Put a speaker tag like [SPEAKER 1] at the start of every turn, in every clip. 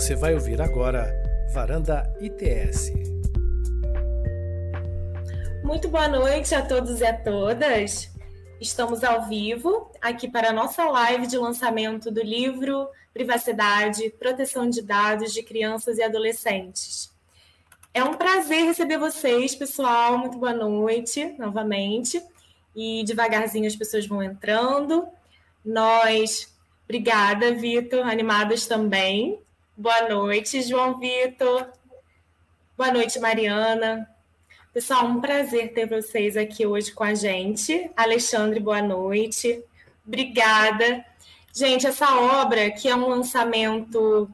[SPEAKER 1] Você vai ouvir agora Varanda ITS.
[SPEAKER 2] Muito boa noite a todos e a todas. Estamos ao vivo aqui para a nossa live de lançamento do livro Privacidade, Proteção de Dados de Crianças e Adolescentes. É um prazer receber vocês, pessoal. Muito boa noite novamente. E devagarzinho as pessoas vão entrando. Nós, obrigada, Vitor, animadas também. Boa noite, João Vitor. Boa noite, Mariana. Pessoal, um prazer ter vocês aqui hoje com a gente. Alexandre, boa noite. Obrigada. Gente, essa obra que é um lançamento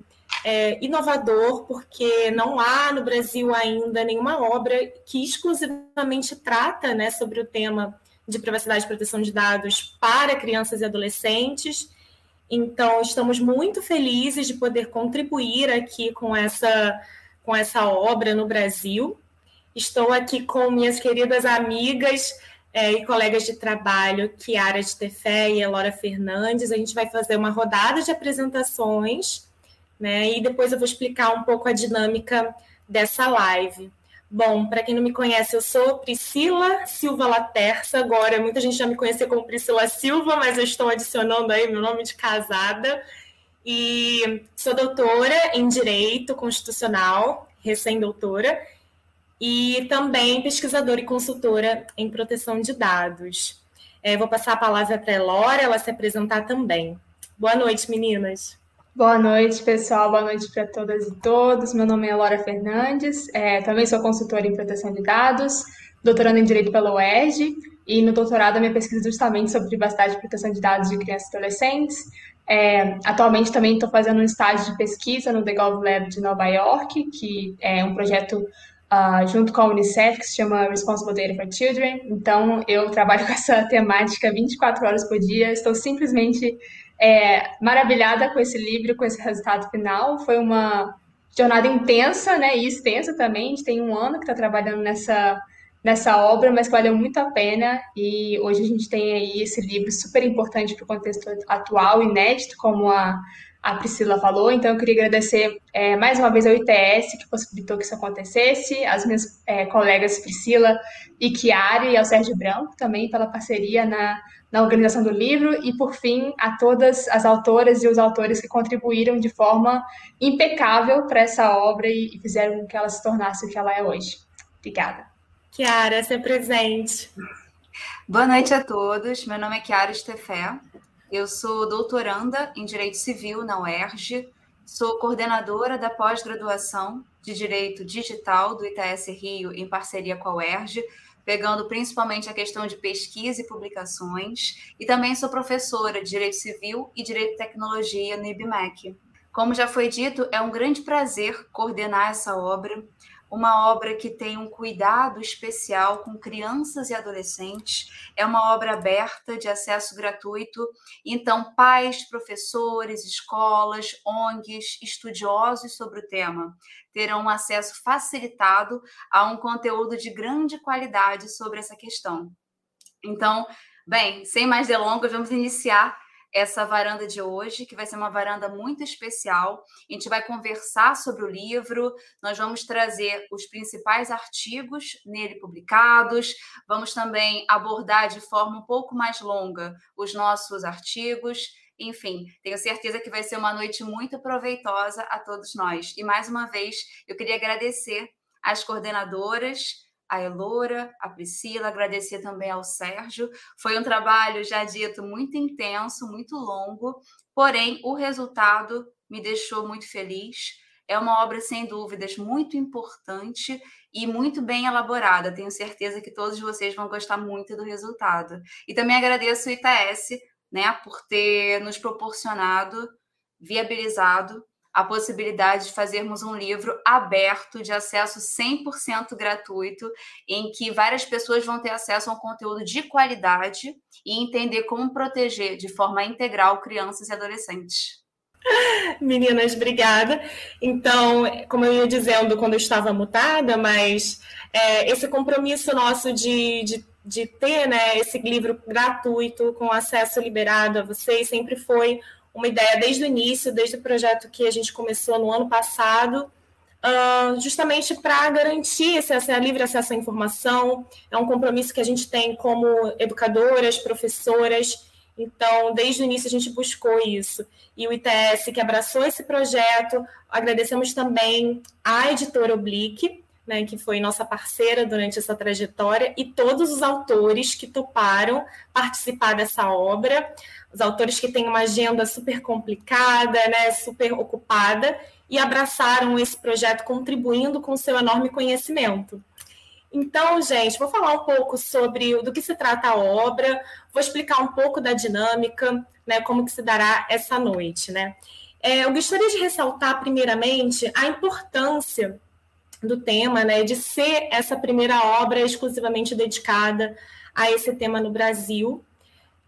[SPEAKER 2] é, inovador, porque não há no Brasil ainda nenhuma obra que exclusivamente trata né, sobre o tema de privacidade e proteção de dados para crianças e adolescentes. Então, estamos muito felizes de poder contribuir aqui com essa, com essa obra no Brasil. Estou aqui com minhas queridas amigas é, e colegas de trabalho, Kiara de Tefé e Elora Fernandes. A gente vai fazer uma rodada de apresentações, né? E depois eu vou explicar um pouco a dinâmica dessa live. Bom, para quem não me conhece, eu sou Priscila Silva Laterça. Agora, muita gente já me conhece como Priscila Silva, mas eu estou adicionando aí meu nome de casada. E sou doutora em Direito Constitucional, recém-doutora, e também pesquisadora e consultora em proteção de dados. É, vou passar a palavra para a Elora, ela se apresentar também. Boa noite, meninas.
[SPEAKER 3] Boa noite, pessoal. Boa noite para todas e todos. Meu nome é Laura Fernandes, é, também sou consultora em proteção de dados, doutorando em Direito pela UERJ, e no doutorado a minha pesquisa é justamente sobre privacidade e proteção de dados de crianças e adolescentes. É, atualmente também estou fazendo um estágio de pesquisa no The Gov Lab de Nova York, que é um projeto uh, junto com a Unicef, que se chama Responsible Data for Children. Então, eu trabalho com essa temática 24 horas por dia. Estou simplesmente é, maravilhada com esse livro, com esse resultado final. Foi uma jornada intensa né, e extensa também. A gente tem um ano que está trabalhando nessa, nessa obra, mas valeu muito a pena. E hoje a gente tem aí esse livro super importante para o contexto atual, inédito, como a a Priscila falou. Então, eu queria agradecer é, mais uma vez ao ITS, que possibilitou que isso acontecesse, as minhas é, colegas Priscila e Chiara, e ao Sérgio Branco também pela parceria na, na organização do livro, e por fim, a todas as autoras e os autores que contribuíram de forma impecável para essa obra e, e fizeram com que ela se tornasse o que ela é hoje. Obrigada.
[SPEAKER 2] Chiara, ser presente.
[SPEAKER 4] Boa noite a todos. Meu nome é Chiara Stefé. Eu sou doutoranda em Direito Civil na UERJ, sou coordenadora da pós-graduação de Direito Digital do ITS Rio em parceria com a UERJ, pegando principalmente a questão de pesquisa e publicações, e também sou professora de Direito Civil e Direito e Tecnologia no IBMEC. Como já foi dito, é um grande prazer coordenar essa obra, uma obra que tem um cuidado especial com crianças e adolescentes. É uma obra aberta de acesso gratuito. Então, pais, professores, escolas, ONGs, estudiosos sobre o tema terão um acesso facilitado a um conteúdo de grande qualidade sobre essa questão. Então, bem, sem mais delongas, vamos iniciar essa varanda de hoje, que vai ser uma varanda muito especial. A gente vai conversar sobre o livro, nós vamos trazer os principais artigos nele publicados, vamos também abordar de forma um pouco mais longa os nossos artigos. Enfim, tenho certeza que vai ser uma noite muito proveitosa a todos nós. E mais uma vez, eu queria agradecer às coordenadoras a Elora, a Priscila, agradecer também ao Sérgio. Foi um trabalho, já dito, muito intenso, muito longo, porém o resultado me deixou muito feliz. É uma obra, sem dúvidas, muito importante e muito bem elaborada. Tenho certeza que todos vocês vão gostar muito do resultado. E também agradeço o ITS né, por ter nos proporcionado, viabilizado a possibilidade de fazermos um livro aberto, de acesso 100% gratuito, em que várias pessoas vão ter acesso a um conteúdo de qualidade e entender como proteger de forma integral crianças e adolescentes.
[SPEAKER 2] Meninas, obrigada. Então, como eu ia dizendo quando eu estava mutada, mas é, esse compromisso nosso de, de, de ter né, esse livro gratuito, com acesso liberado a vocês, sempre foi uma ideia desde o início, desde o projeto que a gente começou no ano passado, uh, justamente para garantir esse, esse livre acesso à informação. É um compromisso que a gente tem como educadoras, professoras. Então, desde o início, a gente buscou isso. E o ITS, que abraçou esse projeto, agradecemos também à editora Oblique, né, que foi nossa parceira durante essa trajetória, e todos os autores que toparam participar dessa obra, os autores que têm uma agenda super complicada, né, super ocupada, e abraçaram esse projeto contribuindo com seu enorme conhecimento. Então, gente, vou falar um pouco sobre do que se trata a obra, vou explicar um pouco da dinâmica, né, como que se dará essa noite, né. É, eu gostaria de ressaltar, primeiramente, a importância do tema, né, de ser essa primeira obra exclusivamente dedicada a esse tema no Brasil.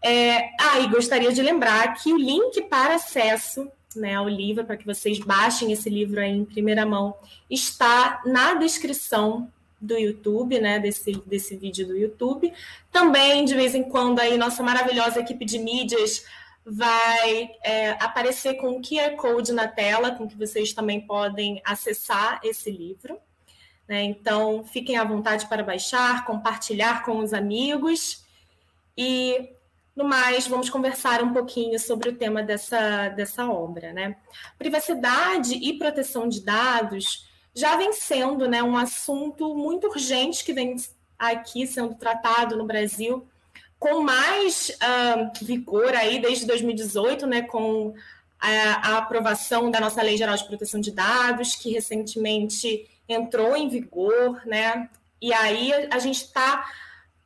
[SPEAKER 2] É, ah, e gostaria de lembrar que o link para acesso né, ao livro, para que vocês baixem esse livro aí em primeira mão, está na descrição do YouTube, né, desse, desse vídeo do YouTube. Também, de vez em quando, aí, nossa maravilhosa equipe de mídias vai é, aparecer com o QR Code na tela, com que vocês também podem acessar esse livro. Né? Então, fiquem à vontade para baixar, compartilhar com os amigos. E, no mais, vamos conversar um pouquinho sobre o tema dessa, dessa obra. Né? Privacidade e proteção de dados já vem sendo né, um assunto muito urgente que vem aqui sendo tratado no Brasil com mais uh, vigor aí desde 2018, né, com a, a, aprovação da nossa Lei Geral de Proteção de Dados, que recentemente entrou em vigor, né? E aí a, a gente está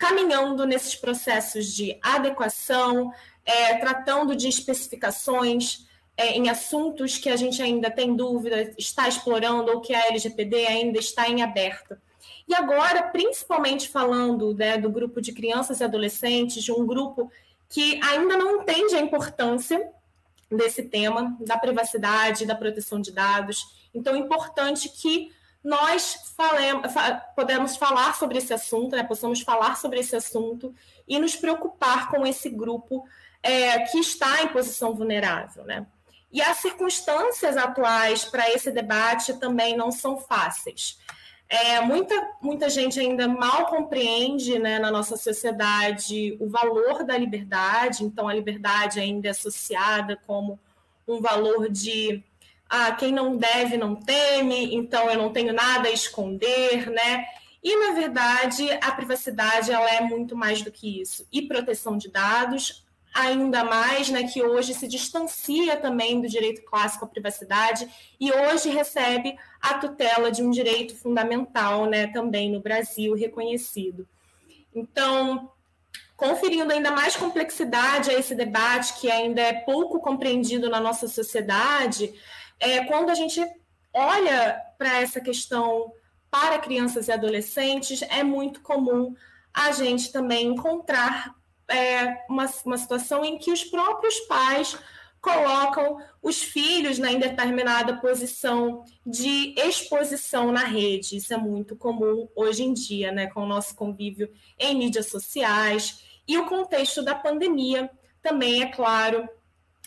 [SPEAKER 2] caminhando nesses processos de adequação, é, tratando de especificações é, em assuntos que a gente ainda tem dúvida, está explorando ou que a LGPD ainda está em aberto. E agora, principalmente falando né, do grupo de crianças e adolescentes, de um grupo que ainda não entende a importância desse tema, da privacidade, da proteção de dados. Então, é importante que nós falemos, podemos falar sobre esse assunto, né, possamos falar sobre esse assunto e nos preocupar com esse grupo é, que está em posição vulnerável. Né? E as circunstâncias atuais para esse debate também não são fáceis. É, muita, muita gente ainda mal compreende né, na nossa sociedade o valor da liberdade, então a liberdade ainda é associada como um valor de ah, quem não deve não teme, então eu não tenho nada a esconder, né? E na verdade a privacidade ela é muito mais do que isso. E proteção de dados ainda mais, né, que hoje se distancia também do direito clássico à privacidade e hoje recebe a tutela de um direito fundamental, né, também no Brasil reconhecido. Então, conferindo ainda mais complexidade a esse debate que ainda é pouco compreendido na nossa sociedade, é quando a gente olha para essa questão para crianças e adolescentes, é muito comum a gente também encontrar é, uma, uma situação em que os próprios pais colocam os filhos né, em determinada posição de exposição na rede. Isso é muito comum hoje em dia, né, com o nosso convívio em mídias sociais. E o contexto da pandemia também, é claro,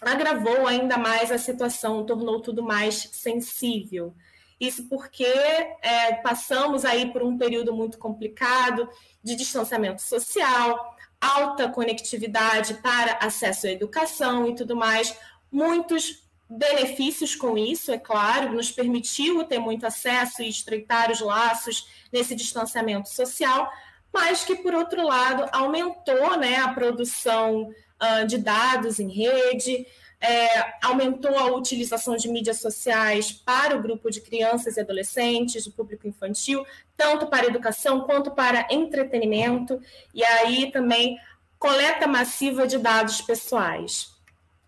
[SPEAKER 2] agravou ainda mais a situação, tornou tudo mais sensível. Isso porque é, passamos aí por um período muito complicado de distanciamento social, alta conectividade para acesso à educação e tudo mais, muitos benefícios com isso, é claro, nos permitiu ter muito acesso e estreitar os laços nesse distanciamento social, mas que, por outro lado, aumentou né, a produção de dados em rede, é, aumentou a utilização de mídias sociais para o grupo de crianças e adolescentes, o público infantil, tanto para educação quanto para entretenimento, e aí também coleta massiva de dados pessoais.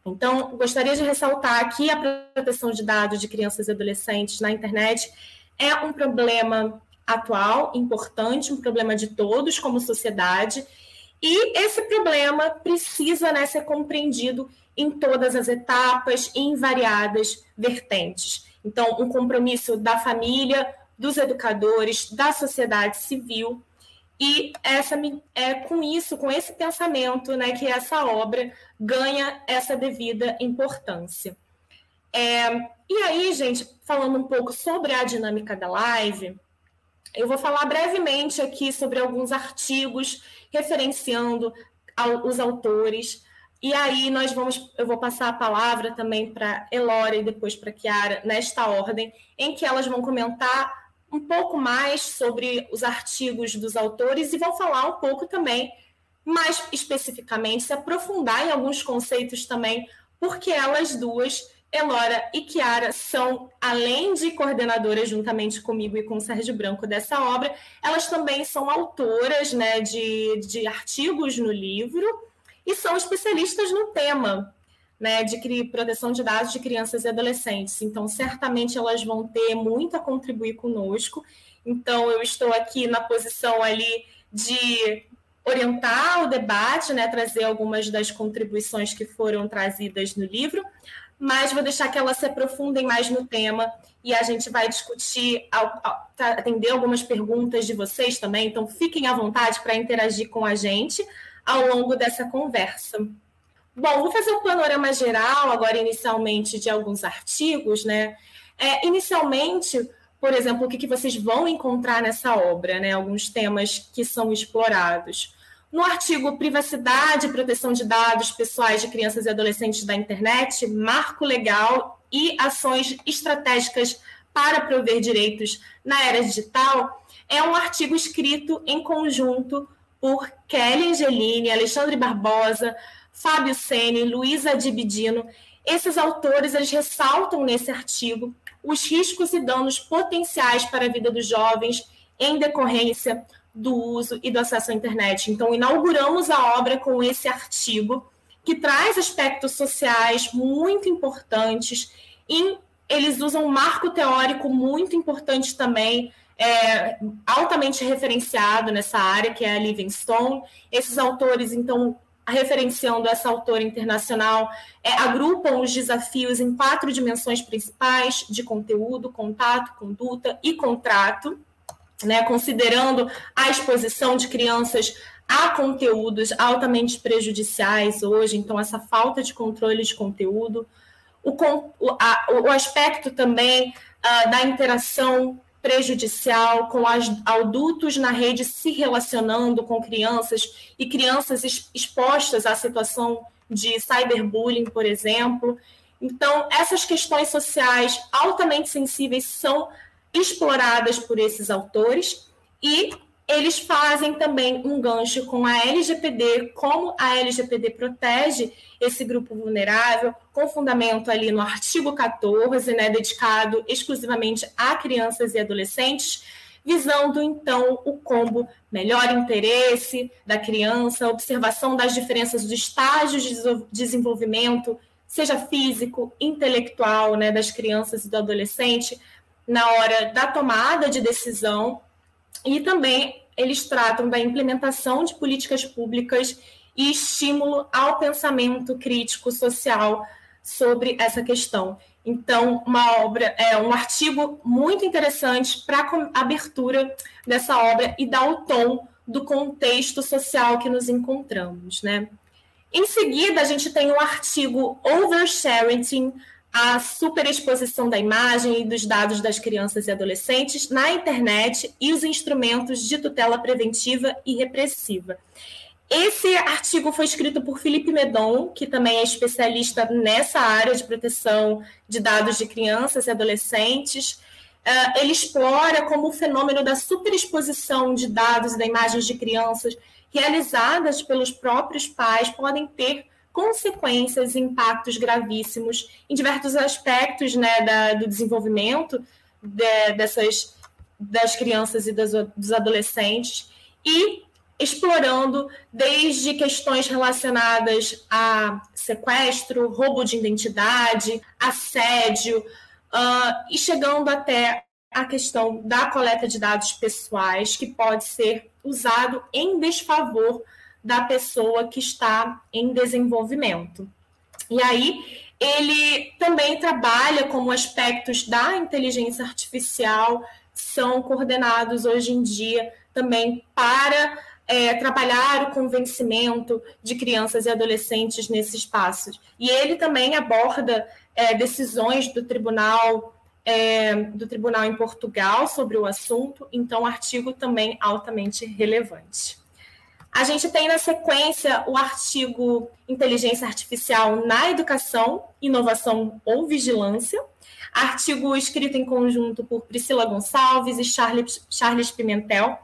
[SPEAKER 2] Então, gostaria de ressaltar que a proteção de dados de crianças e adolescentes na internet é um problema atual, importante, um problema de todos como sociedade, e esse problema precisa né, ser compreendido em todas as etapas em variadas vertentes. Então, um compromisso da família, dos educadores, da sociedade civil E essa é com isso, com esse pensamento, né, que essa obra ganha essa devida importância. É, e aí, gente, falando um pouco sobre a dinâmica da live, eu vou falar brevemente aqui sobre alguns artigos referenciando os autores. E aí nós vamos, eu vou passar a palavra também para Elora e depois para Kiara nesta ordem, em que elas vão comentar um pouco mais sobre os artigos dos autores e vou falar um pouco também, mais especificamente, se aprofundar em alguns conceitos também, porque elas duas, Elora e Kiara, são, além de coordenadoras juntamente comigo e com o Sérgio Branco dessa obra, elas também são autoras né, de, de artigos no livro e são especialistas no tema né, de proteção de dados de crianças e adolescentes. Então, certamente elas vão ter muito a contribuir conosco. Então, eu estou aqui na posição ali de orientar o debate, né, trazer algumas das contribuições que foram trazidas no livro, mas vou deixar que elas se aprofundem mais no tema e a gente vai discutir, atender algumas perguntas de vocês também. Então, fiquem à vontade para interagir com a gente ao longo dessa conversa. Bom, vou fazer um panorama geral agora, inicialmente, de alguns artigos, né? É, inicialmente, por exemplo, o que, que vocês vão encontrar nessa obra, né? Alguns temas que são explorados. No artigo Privacidade e Proteção de Dados Pessoais de Crianças e Adolescentes da Internet, Marco Legal e Ações Estratégicas para Prover Direitos na Era Digital, é um artigo escrito em conjunto por Kelly Angelini, Alexandre Barbosa, Fábio Sene, Luísa Dibidino. Esses autores eles ressaltam nesse artigo os riscos e danos potenciais para a vida dos jovens em decorrência do uso e do acesso à internet. Então, inauguramos a obra com esse artigo, que traz aspectos sociais muito importantes, e eles usam um marco teórico muito importante também, é, altamente referenciado nessa área, que é a Livingstone. Esses autores, então, referenciando essa autora internacional, é, agrupam os desafios em quatro dimensões principais de conteúdo, contato, conduta e contrato, né, considerando a exposição de crianças a conteúdos altamente prejudiciais hoje, então essa falta de controle de conteúdo, o, a, o aspecto também uh, da interação prejudicial, com as, adultos na rede se relacionando com crianças e crianças expostas à situação de cyberbullying, por exemplo. Então, essas questões sociais altamente sensíveis são exploradas por esses autores e eles fazem também um gancho com a LGPD, como a LGPD protege esse grupo vulnerável, com fundamento ali no artigo 14, né, dedicado exclusivamente a crianças e adolescentes, visando então o combo melhor interesse da criança, observação das diferenças dos estágios de desenvolvimento, seja físico, intelectual, né, das crianças e do adolescente, na hora da tomada de decisão e também eles tratam da implementação de políticas públicas e estímulo ao pensamento crítico social sobre essa questão. Então, uma obra, é um artigo muito interessante para a abertura dessa obra e dar o tom do contexto social que nos encontramos, né? Em seguida, a gente tem o artigo Oversharing, a superexposição da imagem e dos dados das crianças e adolescentes na internet e os instrumentos de tutela preventiva e repressiva. Esse artigo foi escrito por Felipe Medon, que também é especialista nessa área de proteção de dados de crianças e adolescentes. Uh, ele explora como o fenômeno da superexposição de dados e da imagens de crianças realizadas pelos próprios pais podem ter consequências e impactos gravíssimos em diversos aspectos né, da, do desenvolvimento de, dessas das crianças e das, dos adolescentes e explorando desde questões relacionadas a sequestro, roubo de identidade, assédio, uh, e chegando até a questão da coleta de dados pessoais, que pode ser usado em desfavor da pessoa que está em desenvolvimento. E aí, ele também trabalha como aspectos da inteligência artificial são coordenados hoje em dia também para é, trabalhar o convencimento de crianças e adolescentes nesses espaços. E ele também aborda é, decisões do tribunal é, do tribunal em Portugal sobre o assunto, então artigo também altamente relevante. A gente tem na sequência o artigo Inteligência Artificial na Educação, Inovação ou Vigilância, artigo escrito em conjunto por Priscila Gonçalves e Charles, Charles Pimentel,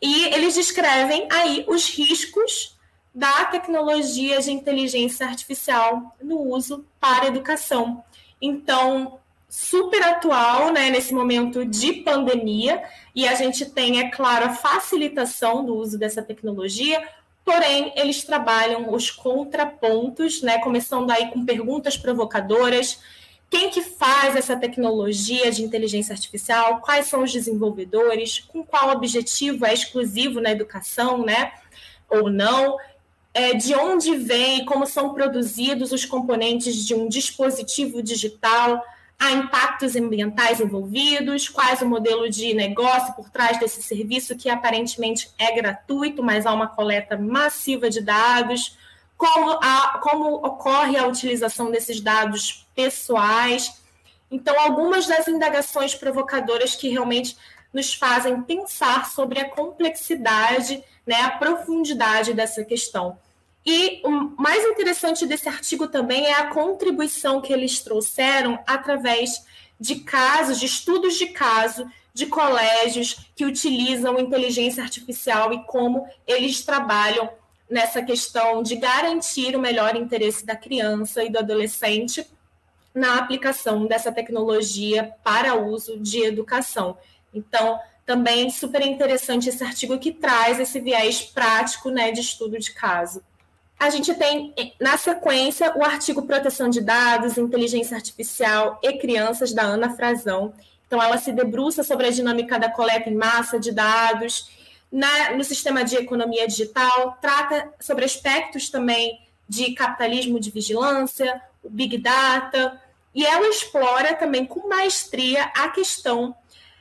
[SPEAKER 2] e eles descrevem aí os riscos da tecnologia de inteligência artificial no uso para a educação. Então, super atual, né, nesse momento de pandemia, e a gente tem, é claro, a facilitação do uso dessa tecnologia, porém, eles trabalham os contrapontos, né, começando aí com perguntas provocadoras, quem que faz essa tecnologia de inteligência artificial, quais são os desenvolvedores, com qual objetivo é exclusivo na educação, né, ou não, é, de onde vem, como são produzidos os componentes de um dispositivo digital, Há impactos ambientais envolvidos? Quais o modelo de negócio por trás desse serviço que aparentemente é gratuito, mas há uma coleta massiva de dados? Como, a, como ocorre a utilização desses dados pessoais? Então, algumas das indagações provocadoras que realmente nos fazem pensar sobre a complexidade, né, a profundidade dessa questão. E o mais interessante desse artigo também é a contribuição que eles trouxeram através de casos, de estudos de caso, de colégios que utilizam inteligência artificial e como eles trabalham nessa questão de garantir o melhor interesse da criança e do adolescente na aplicação dessa tecnologia para uso de educação. Então, também super interessante esse artigo que traz esse viés prático né, de estudo de caso. A gente tem, na sequência, o artigo Proteção de Dados, Inteligência Artificial e Crianças, da Ana Frazão. Então, ela se debruça sobre a dinâmica da coleta em massa de dados na, no sistema de economia digital, trata sobre aspectos também de capitalismo de vigilância, o Big Data, e ela explora também com maestria a questão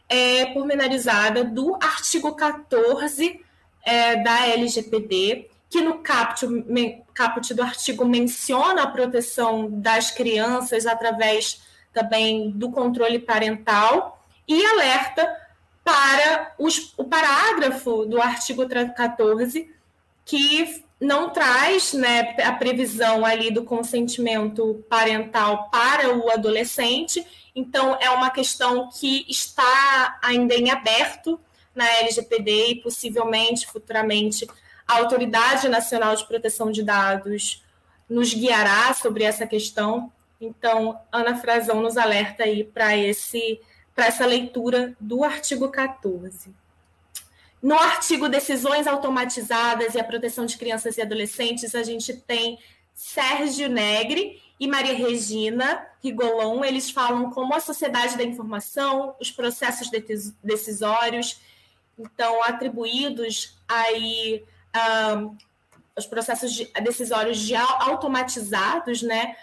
[SPEAKER 2] é, pormenorizada do artigo 14 é, da LGPD, que no caput, caput do artigo menciona a proteção das crianças através também do controle parental e alerta para os, o parágrafo do artigo 14 que não traz né, a previsão ali do consentimento parental para o adolescente, então é uma questão que está ainda em aberto na LGPD e possivelmente futuramente a Autoridade Nacional de Proteção de Dados nos guiará sobre essa questão. Então, Ana Frazão nos alerta aí para esse para essa leitura do artigo 14. No artigo Decisões Automatizadas e a Proteção de Crianças e Adolescentes, a gente tem Sérgio Negre e Maria Regina Rigolon. Eles falam como a sociedade da informação, os processos decisórios, então atribuídos aí os processos de, decisórios de automatizados, né,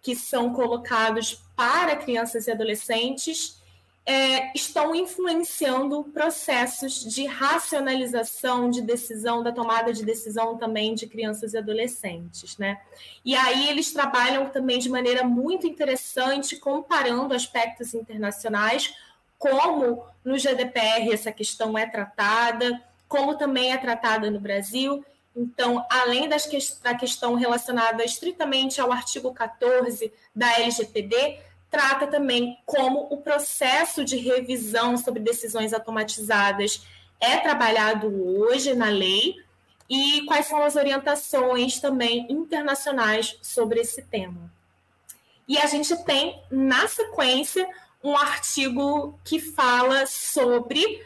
[SPEAKER 2] que são colocados para crianças e adolescentes, é, estão influenciando processos de racionalização de decisão, da tomada de decisão também de crianças e adolescentes, né? E aí eles trabalham também de maneira muito interessante, comparando aspectos internacionais, como no GDPR essa questão é tratada, como também é tratada no Brasil. Então, além das que, da questão relacionada estritamente ao artigo 14 da LGPD, trata também como o processo de revisão sobre decisões automatizadas é trabalhado hoje na lei e quais são as orientações também internacionais sobre esse tema. E a gente tem, na sequência, um artigo que fala sobre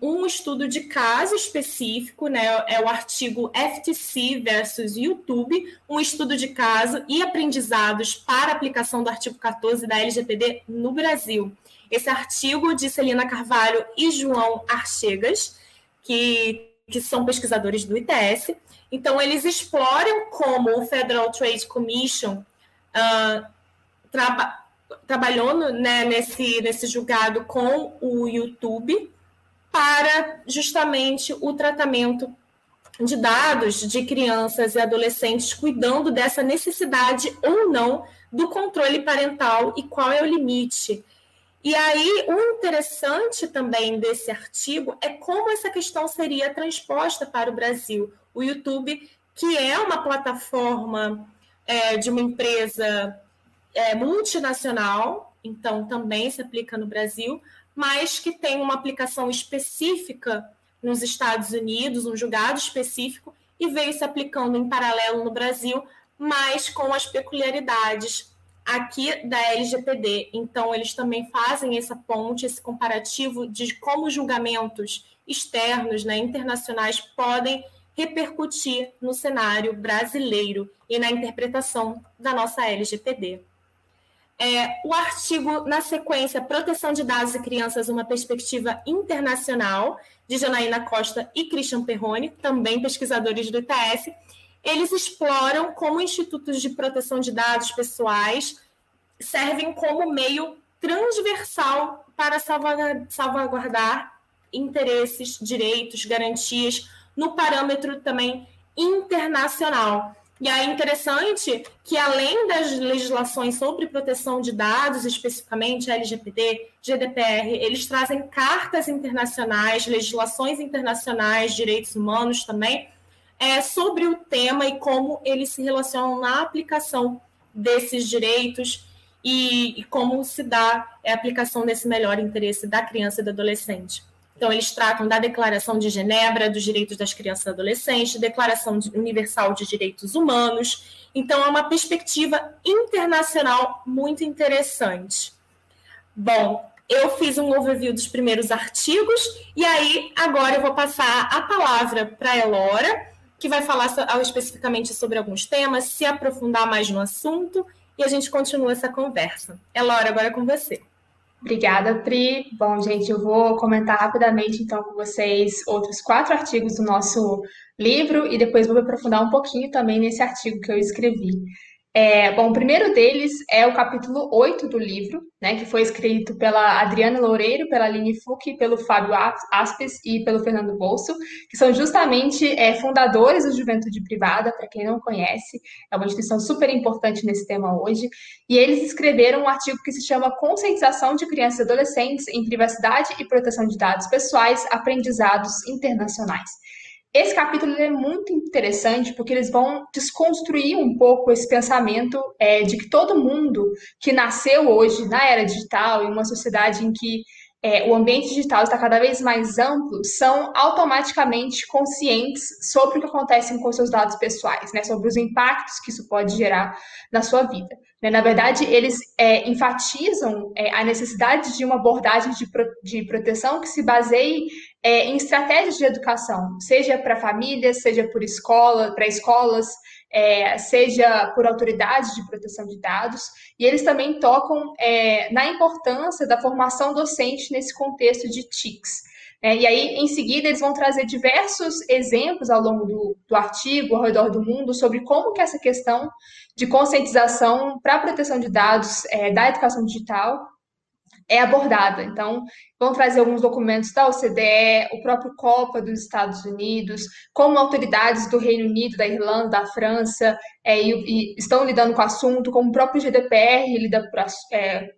[SPEAKER 2] um, estudo de caso específico, né? É o artigo FTC versus YouTube, um estudo de caso e aprendizados para aplicação do artigo 14 da LGPD no Brasil. Esse artigo de Celina Carvalho e João Archegas, que, que são pesquisadores do ITS. Então, eles exploram como o Federal Trade Commission uh, traba trabalhou no, né, nesse, nesse julgado com o YouTube para justamente o tratamento de dados de crianças e adolescentes, cuidando dessa necessidade ou não do controle parental e qual é o limite. E aí, o interessante também desse artigo é como essa questão seria transposta para o Brasil. O YouTube, que é uma plataforma é, de uma empresa é, multinacional, então também se aplica no Brasil, mas que tem uma aplicação específica nos Estados Unidos, um julgado específico, e veio se aplicando em paralelo no Brasil, mas com as peculiaridades aqui da LGPD. Então, eles também fazem essa ponte, esse comparativo de como julgamentos externos, né, internacionais, podem repercutir no cenário brasileiro e na interpretação da nossa LGPD. É, o artigo, na sequência, Proteção de Dados e Crianças, uma perspectiva internacional, de Janaína Costa e Christian Perrone, também pesquisadores do ITS, eles exploram como institutos de proteção de dados pessoais servem como meio transversal para salvaguardar interesses, direitos, garantias no parâmetro também internacional. E é interessante que, além das legislações sobre proteção de dados, especificamente LGPD, GDPR, eles trazem cartas internacionais, legislações internacionais, direitos humanos também, é, sobre o tema e como eles se relacionam na aplicação desses direitos e, e como se dá a aplicação desse melhor interesse da criança e do adolescente. Então, eles tratam da Declaração de Genebra dos Direitos das Crianças e Adolescentes, Declaração Universal de Direitos Humanos. Então, é uma perspectiva internacional muito interessante. Bom, eu fiz um overview dos primeiros artigos, e aí agora eu vou passar a palavra para a Elora, que vai falar especificamente sobre alguns temas, se aprofundar mais no assunto, e a gente continua essa conversa. Elora, agora é com você.
[SPEAKER 3] Obrigada, Pri. Bom, gente, eu vou comentar rapidamente então com vocês outros quatro artigos do nosso livro e depois vou me aprofundar um pouquinho também nesse artigo que eu escrevi. É, bom, o primeiro deles é o capítulo 8 do livro, né, que foi escrito pela Adriana Loureiro, pela Aline Fuch, pelo Fábio Aspes e pelo Fernando Bolso, que são justamente é, fundadores da Juventude Privada, para quem não conhece, é uma instituição super importante nesse tema hoje, e eles escreveram um artigo que se chama Conscientização de Crianças e Adolescentes em Privacidade e Proteção de Dados Pessoais, Aprendizados Internacionais. Esse capítulo é muito interessante porque eles vão desconstruir um pouco esse pensamento é, de que todo mundo que nasceu hoje na era digital, em uma sociedade em que é, o ambiente digital está cada vez mais amplo, são automaticamente conscientes sobre o que acontece com seus dados pessoais, né, sobre os impactos que isso pode gerar na sua vida. Né? Na verdade, eles é, enfatizam é, a necessidade de uma abordagem de, pro, de proteção que se baseie é, em estratégias de educação, seja para famílias, seja por escola, para escolas, é, seja por autoridades de proteção de dados, e eles também tocam é, na importância da formação docente nesse contexto de TICs. É, e aí, em seguida, eles vão trazer diversos exemplos ao longo do, do artigo, ao redor do mundo, sobre como que essa questão de conscientização para a proteção de dados é, da educação digital é abordada. Então, vão trazer alguns documentos da OCDE, o próprio COPA dos Estados Unidos, como autoridades do Reino Unido, da Irlanda, da França, é, e, e estão lidando com o assunto, como o próprio GDPR lida, é,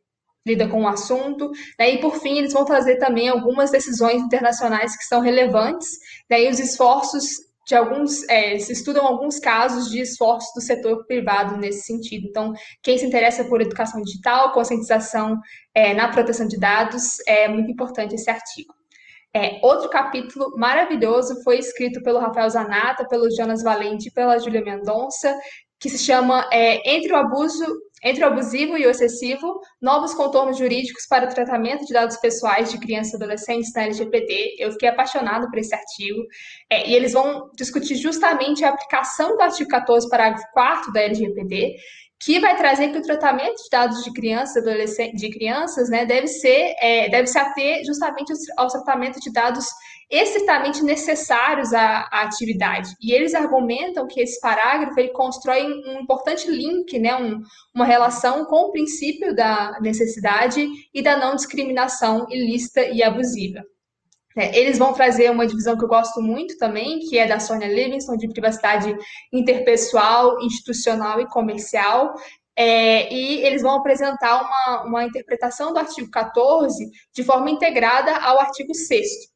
[SPEAKER 3] lida com o assunto. Né? E, por fim, eles vão trazer também algumas decisões internacionais que são relevantes, né? e os esforços de alguns, é, se estudam alguns casos de esforços do setor privado nesse sentido. Então, quem se interessa por educação digital, conscientização é, na proteção de dados, é muito importante esse artigo. É, outro capítulo maravilhoso foi escrito pelo Rafael Zanata, pelo Jonas Valente e pela Júlia Mendonça, que se chama é, Entre o Abuso entre o abusivo e o excessivo, novos contornos jurídicos para o tratamento de dados pessoais de crianças e adolescentes na LGPD. Eu fiquei apaixonado por esse artigo. É, e eles vão discutir justamente a aplicação do artigo 14, parágrafo 4 da LGPD, que vai trazer que o tratamento de dados de crianças, de crianças, né, deve ser, é, deve se ater justamente ao tratamento de dados estritamente necessários à, à, atividade. E eles argumentam que esse parágrafo ele constrói um importante link, né, um, uma relação com o princípio da necessidade e da não discriminação ilícita e abusiva. É, eles vão trazer uma divisão que eu gosto muito também, que é da Sônia Livingston, de privacidade interpessoal, institucional e comercial. É, e eles vão apresentar uma, uma interpretação do artigo 14 de forma integrada ao artigo 6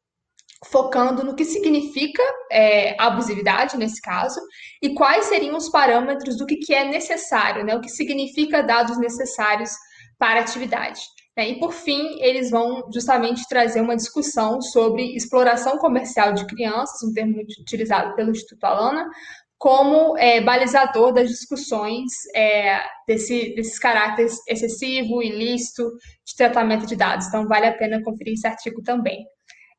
[SPEAKER 3] focando no que significa é, abusividade nesse caso e quais seriam os parâmetros do que, que é necessário, né, o que significa dados necessários para atividade. Né? E, por fim, eles vão justamente trazer uma discussão sobre exploração comercial de crianças, um termo utilizado pelo Instituto Alana, como é, balizador das discussões é, desse, desses caracteres excessivo, ilícito de tratamento de dados. Então, vale a pena conferir esse artigo também.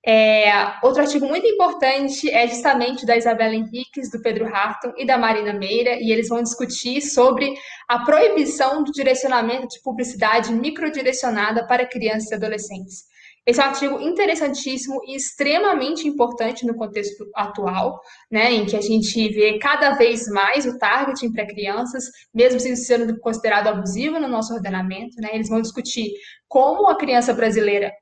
[SPEAKER 3] É, outro artigo muito importante é justamente da Isabela Henriques, do Pedro Harton e da Marina Meira, e eles vão discutir sobre a proibição do direcionamento de publicidade microdirecionada para crianças e adolescentes. Esse é um artigo interessantíssimo e extremamente importante no contexto atual, né, em que a gente vê cada vez mais o targeting para crianças, mesmo sendo considerado abusivo no nosso ordenamento. Né, eles vão discutir como a criança brasileira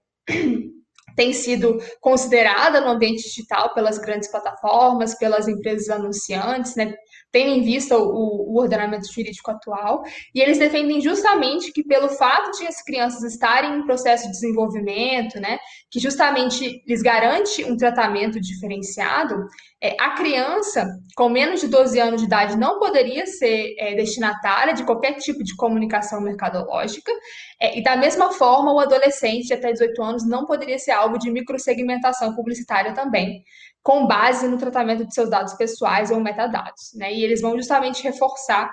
[SPEAKER 3] tem sido considerada no ambiente digital pelas grandes plataformas, pelas empresas anunciantes, né? Tendo em vista o, o, ordenamento jurídico atual, e eles defendem justamente que pelo fato de as crianças estarem em processo de desenvolvimento, né, que justamente lhes garante um tratamento diferenciado, é, a criança com menos de 12 anos de idade não poderia ser é, destinatária de qualquer tipo de comunicação mercadológica, é, e da mesma forma o adolescente de até 18 anos não poderia ser alvo de microsegmentação publicitária também com base no tratamento de seus dados pessoais ou metadados. Né? E eles vão justamente reforçar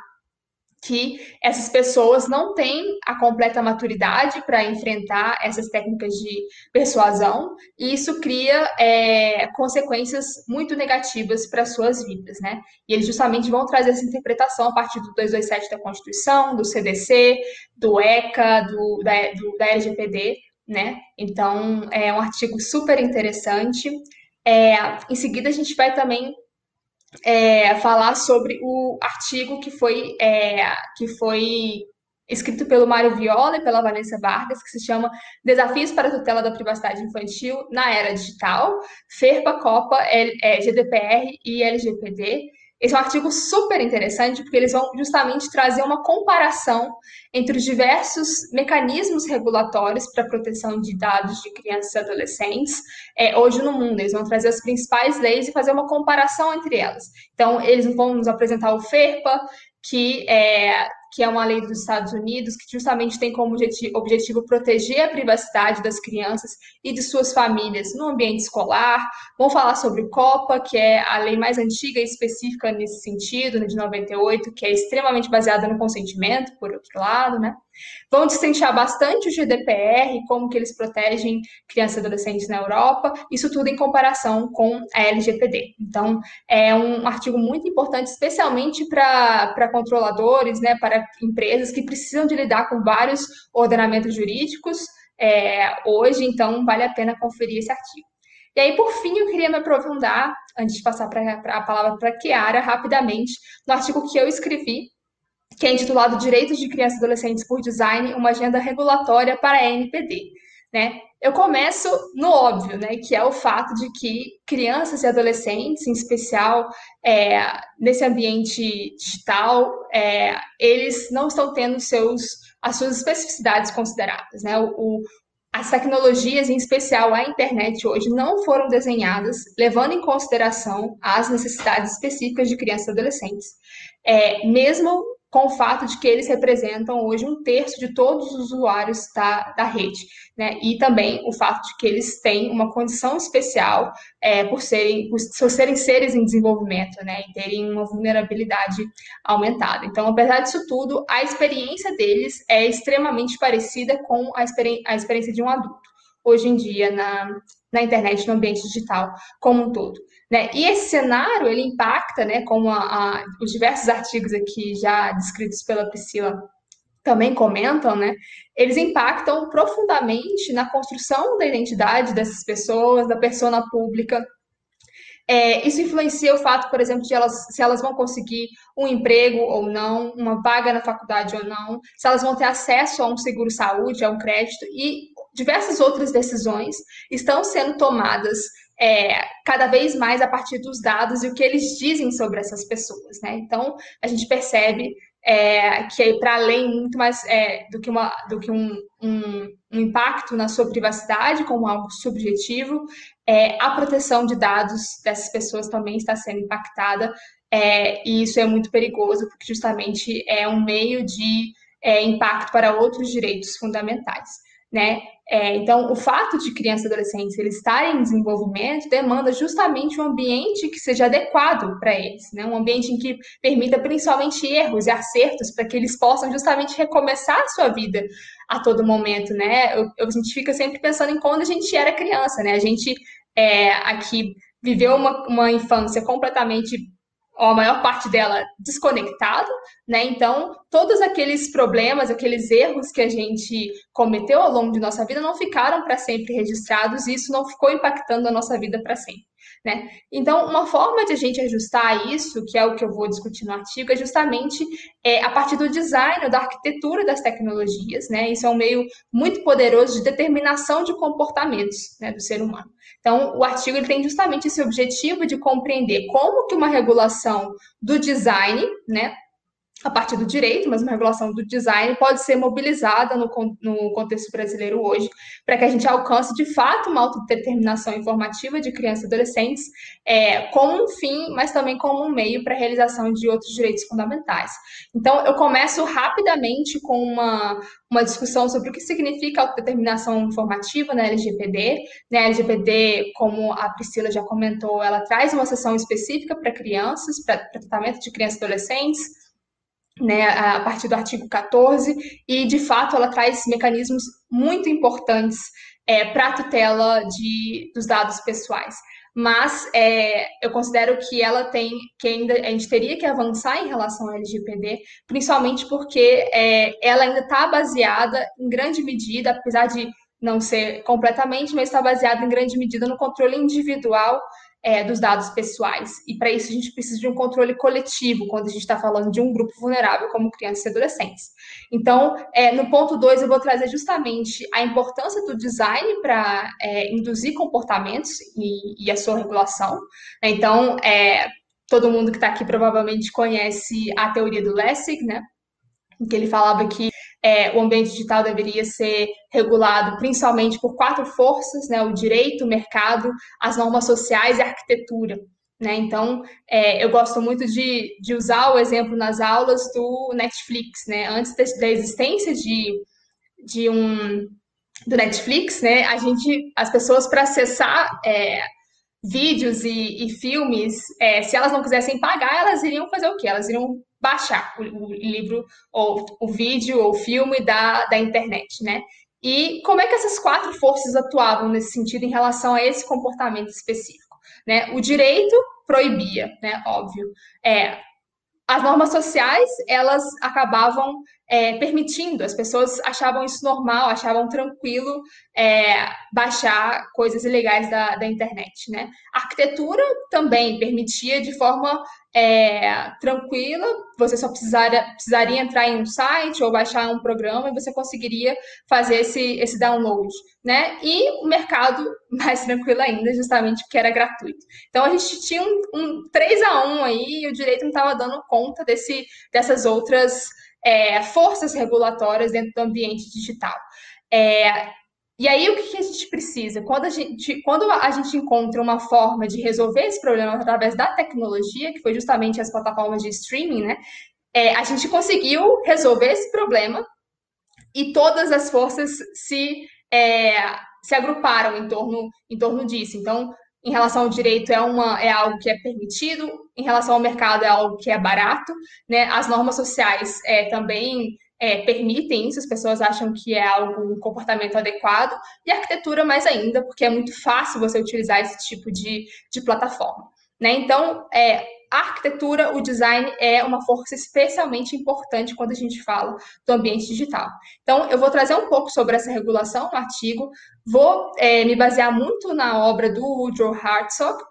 [SPEAKER 3] que essas pessoas não têm a completa maturidade para enfrentar essas técnicas de persuasão, e isso cria é, consequências muito negativas para suas vidas, né? E eles justamente vão trazer essa interpretação a partir do 227 da Constituição, do CDC, do ECA, do, da, do, da LGPD, né? Então, é um artigo super interessante. É, em seguida, a gente vai também é, falar sobre o artigo que foi, é, que foi escrito pelo Mário Viola e pela Vanessa Vargas, que se chama Desafios para a Tutela da Privacidade Infantil na Era Digital, FERPA, COPA, L, é, GDPR e LGPD. Esse é um artigo super interessante, porque eles vão justamente trazer uma comparação entre os diversos mecanismos regulatórios para a proteção de dados de crianças e adolescentes é, hoje no mundo. Eles vão trazer as principais leis e fazer uma comparação entre elas. Então, eles vão nos apresentar o FERPA, que é, que é uma lei dos Estados Unidos que justamente tem como objetivo proteger a privacidade das crianças e de suas famílias no ambiente escolar. Vamos falar sobre COPA, que é a lei mais antiga e específica nesse sentido, né, de 98, que é extremamente baseada no consentimento, por outro lado, né? Vão destrinchar bastante o GDPR, como que eles protegem crianças e adolescentes na Europa, isso tudo em comparação com a LGPD. Então, é um artigo muito importante, especialmente para controladores, né, para empresas que precisam de lidar com vários ordenamentos jurídicos é, hoje, então vale a pena conferir esse artigo. E aí, por fim, eu queria me aprofundar, antes de passar pra, pra a palavra para a Kiara, rapidamente, no artigo que eu escrevi que é intitulado Direitos de Crianças e Adolescentes por Design, uma agenda regulatória para a NPD. Né? Eu começo no óbvio, né, que é o fato de que crianças e adolescentes, em especial é, nesse ambiente digital, é, eles não estão tendo seus, as suas especificidades consideradas. Né? O, as tecnologias, em especial a internet hoje, não foram desenhadas levando em consideração as necessidades específicas de crianças e adolescentes. É, mesmo com o fato de que eles representam hoje um terço de todos os usuários da, da rede, né? E também o fato de que eles têm uma condição especial é, por, serem, por serem seres em desenvolvimento, né? E terem uma vulnerabilidade aumentada. Então, apesar disso tudo, a experiência deles é extremamente parecida com a, experi a experiência de um adulto hoje em dia na, na internet, no ambiente digital como um todo. Né? E esse cenário ele impacta, né, como a, a, os diversos artigos aqui já descritos pela Priscila também comentam, né, eles impactam profundamente na construção da identidade dessas pessoas, da persona pública. É, isso influencia o fato, por exemplo, de elas, se elas vão conseguir um emprego ou não, uma vaga na faculdade ou não, se elas vão ter acesso a um seguro-saúde, a um crédito, e diversas outras decisões estão sendo tomadas é, cada vez mais a partir dos dados e o que eles dizem sobre essas pessoas, né? Então, a gente percebe é, que para além muito mais é, do que, uma, do que um, um, um, impacto na sua privacidade como algo subjetivo, é, a proteção de dados dessas pessoas também está sendo impactada é, e isso é muito perigoso porque justamente é um meio de é, impacto para outros direitos fundamentais, né? É, então, o fato de crianças e adolescentes eles estarem em desenvolvimento demanda justamente um ambiente que seja adequado para eles, né? um ambiente em que permita principalmente erros e acertos para que eles possam justamente recomeçar a sua vida a todo momento. Né? Eu, eu, a gente fica sempre pensando em quando a gente era criança, né? a gente é, aqui viveu uma, uma infância completamente a maior parte dela desconectado, né? Então, todos aqueles problemas, aqueles erros que a gente cometeu ao longo de nossa vida não ficaram para sempre registrados e isso não ficou impactando a nossa vida para sempre. Né? Então, uma forma de a gente ajustar isso, que é o que eu vou discutir no artigo, é justamente é, a partir do design, da arquitetura das tecnologias. Né? Isso é um meio muito poderoso de determinação de comportamentos né, do ser humano. Então, o artigo ele tem justamente esse objetivo de compreender como que uma regulação do design, né, a partir do direito, mas uma regulação do design pode ser mobilizada no, no contexto brasileiro hoje, para que a gente alcance de fato uma autodeterminação informativa de crianças e adolescentes, é, como um fim, mas também como um meio para a realização de outros direitos fundamentais. Então, eu começo rapidamente com uma, uma discussão sobre o que significa autodeterminação informativa na LGPD. Na né, LGPD, como a Priscila já comentou, ela traz uma sessão específica para crianças, para tratamento de crianças e adolescentes né, a partir do artigo 14, e de fato ela traz mecanismos muito importantes é, para a tutela de, dos dados pessoais. Mas é, eu considero que ela tem, que ainda a gente teria que avançar em relação ao LGPD, principalmente porque é, ela ainda está baseada em grande medida, apesar de não ser completamente, mas está baseada em grande medida no controle individual é, dos dados pessoais. E para isso a gente precisa de um controle coletivo, quando a gente está falando de um grupo vulnerável, como crianças e adolescentes. Então, é, no ponto 2, eu vou trazer justamente a importância do design para é, induzir comportamentos e, e, a sua regulação. Então, é, todo mundo que está aqui provavelmente conhece a teoria do Lessig, né? Em que ele falava que é, o ambiente digital deveria ser regulado principalmente por quatro forças, né, o direito, o mercado, as normas sociais e a arquitetura. Né? Então, é, eu gosto muito de, de usar o exemplo nas aulas do Netflix. Né? Antes da, existência de, de um do Netflix, né, a gente, as pessoas para acessar é, vídeos e, e filmes, é, se elas não quisessem pagar, elas iriam fazer o quê? Elas iriam baixar o, o livro ou o vídeo ou o filme da, da internet, né? E como é que essas quatro forças atuavam nesse sentido em relação a esse comportamento específico? Né? O direito proibia, né? Óbvio. É, as normas sociais, elas acabavam é, permitindo, as pessoas achavam isso normal, achavam tranquilo é, baixar coisas ilegais da, da internet, né? A arquitetura também permitia de forma é, tranquila, você só precisaria, precisaria entrar em um site ou baixar um programa e você conseguiria fazer esse, esse download, né? E o mercado mais tranquilo ainda, justamente porque era gratuito. Então a gente tinha um, um 3 a 1 aí e o direito não estava dando conta desse, dessas outras é, forças regulatórias dentro do ambiente digital. É, e aí, o que a gente precisa? Quando a gente, quando a gente encontra uma forma de resolver esse problema através da tecnologia, que foi justamente as plataformas de streaming, né? É, a gente conseguiu resolver esse problema e todas as forças se, é, se agruparam em torno, em torno disso. Então, em relação ao direito, é, uma, é algo que é permitido, em relação ao mercado, é algo que é barato, né? As normas sociais é, também é, permitem isso, as pessoas acham que é algo, um comportamento adequado, e a arquitetura mais ainda, porque é muito fácil você utilizar esse tipo de, de plataforma. Né? Então, é, a arquitetura, o design é uma força especialmente importante quando a gente fala do ambiente digital. Então, eu vou trazer um pouco sobre essa regulação no artigo, vou é, me basear muito na obra do Woodrow Hartzog,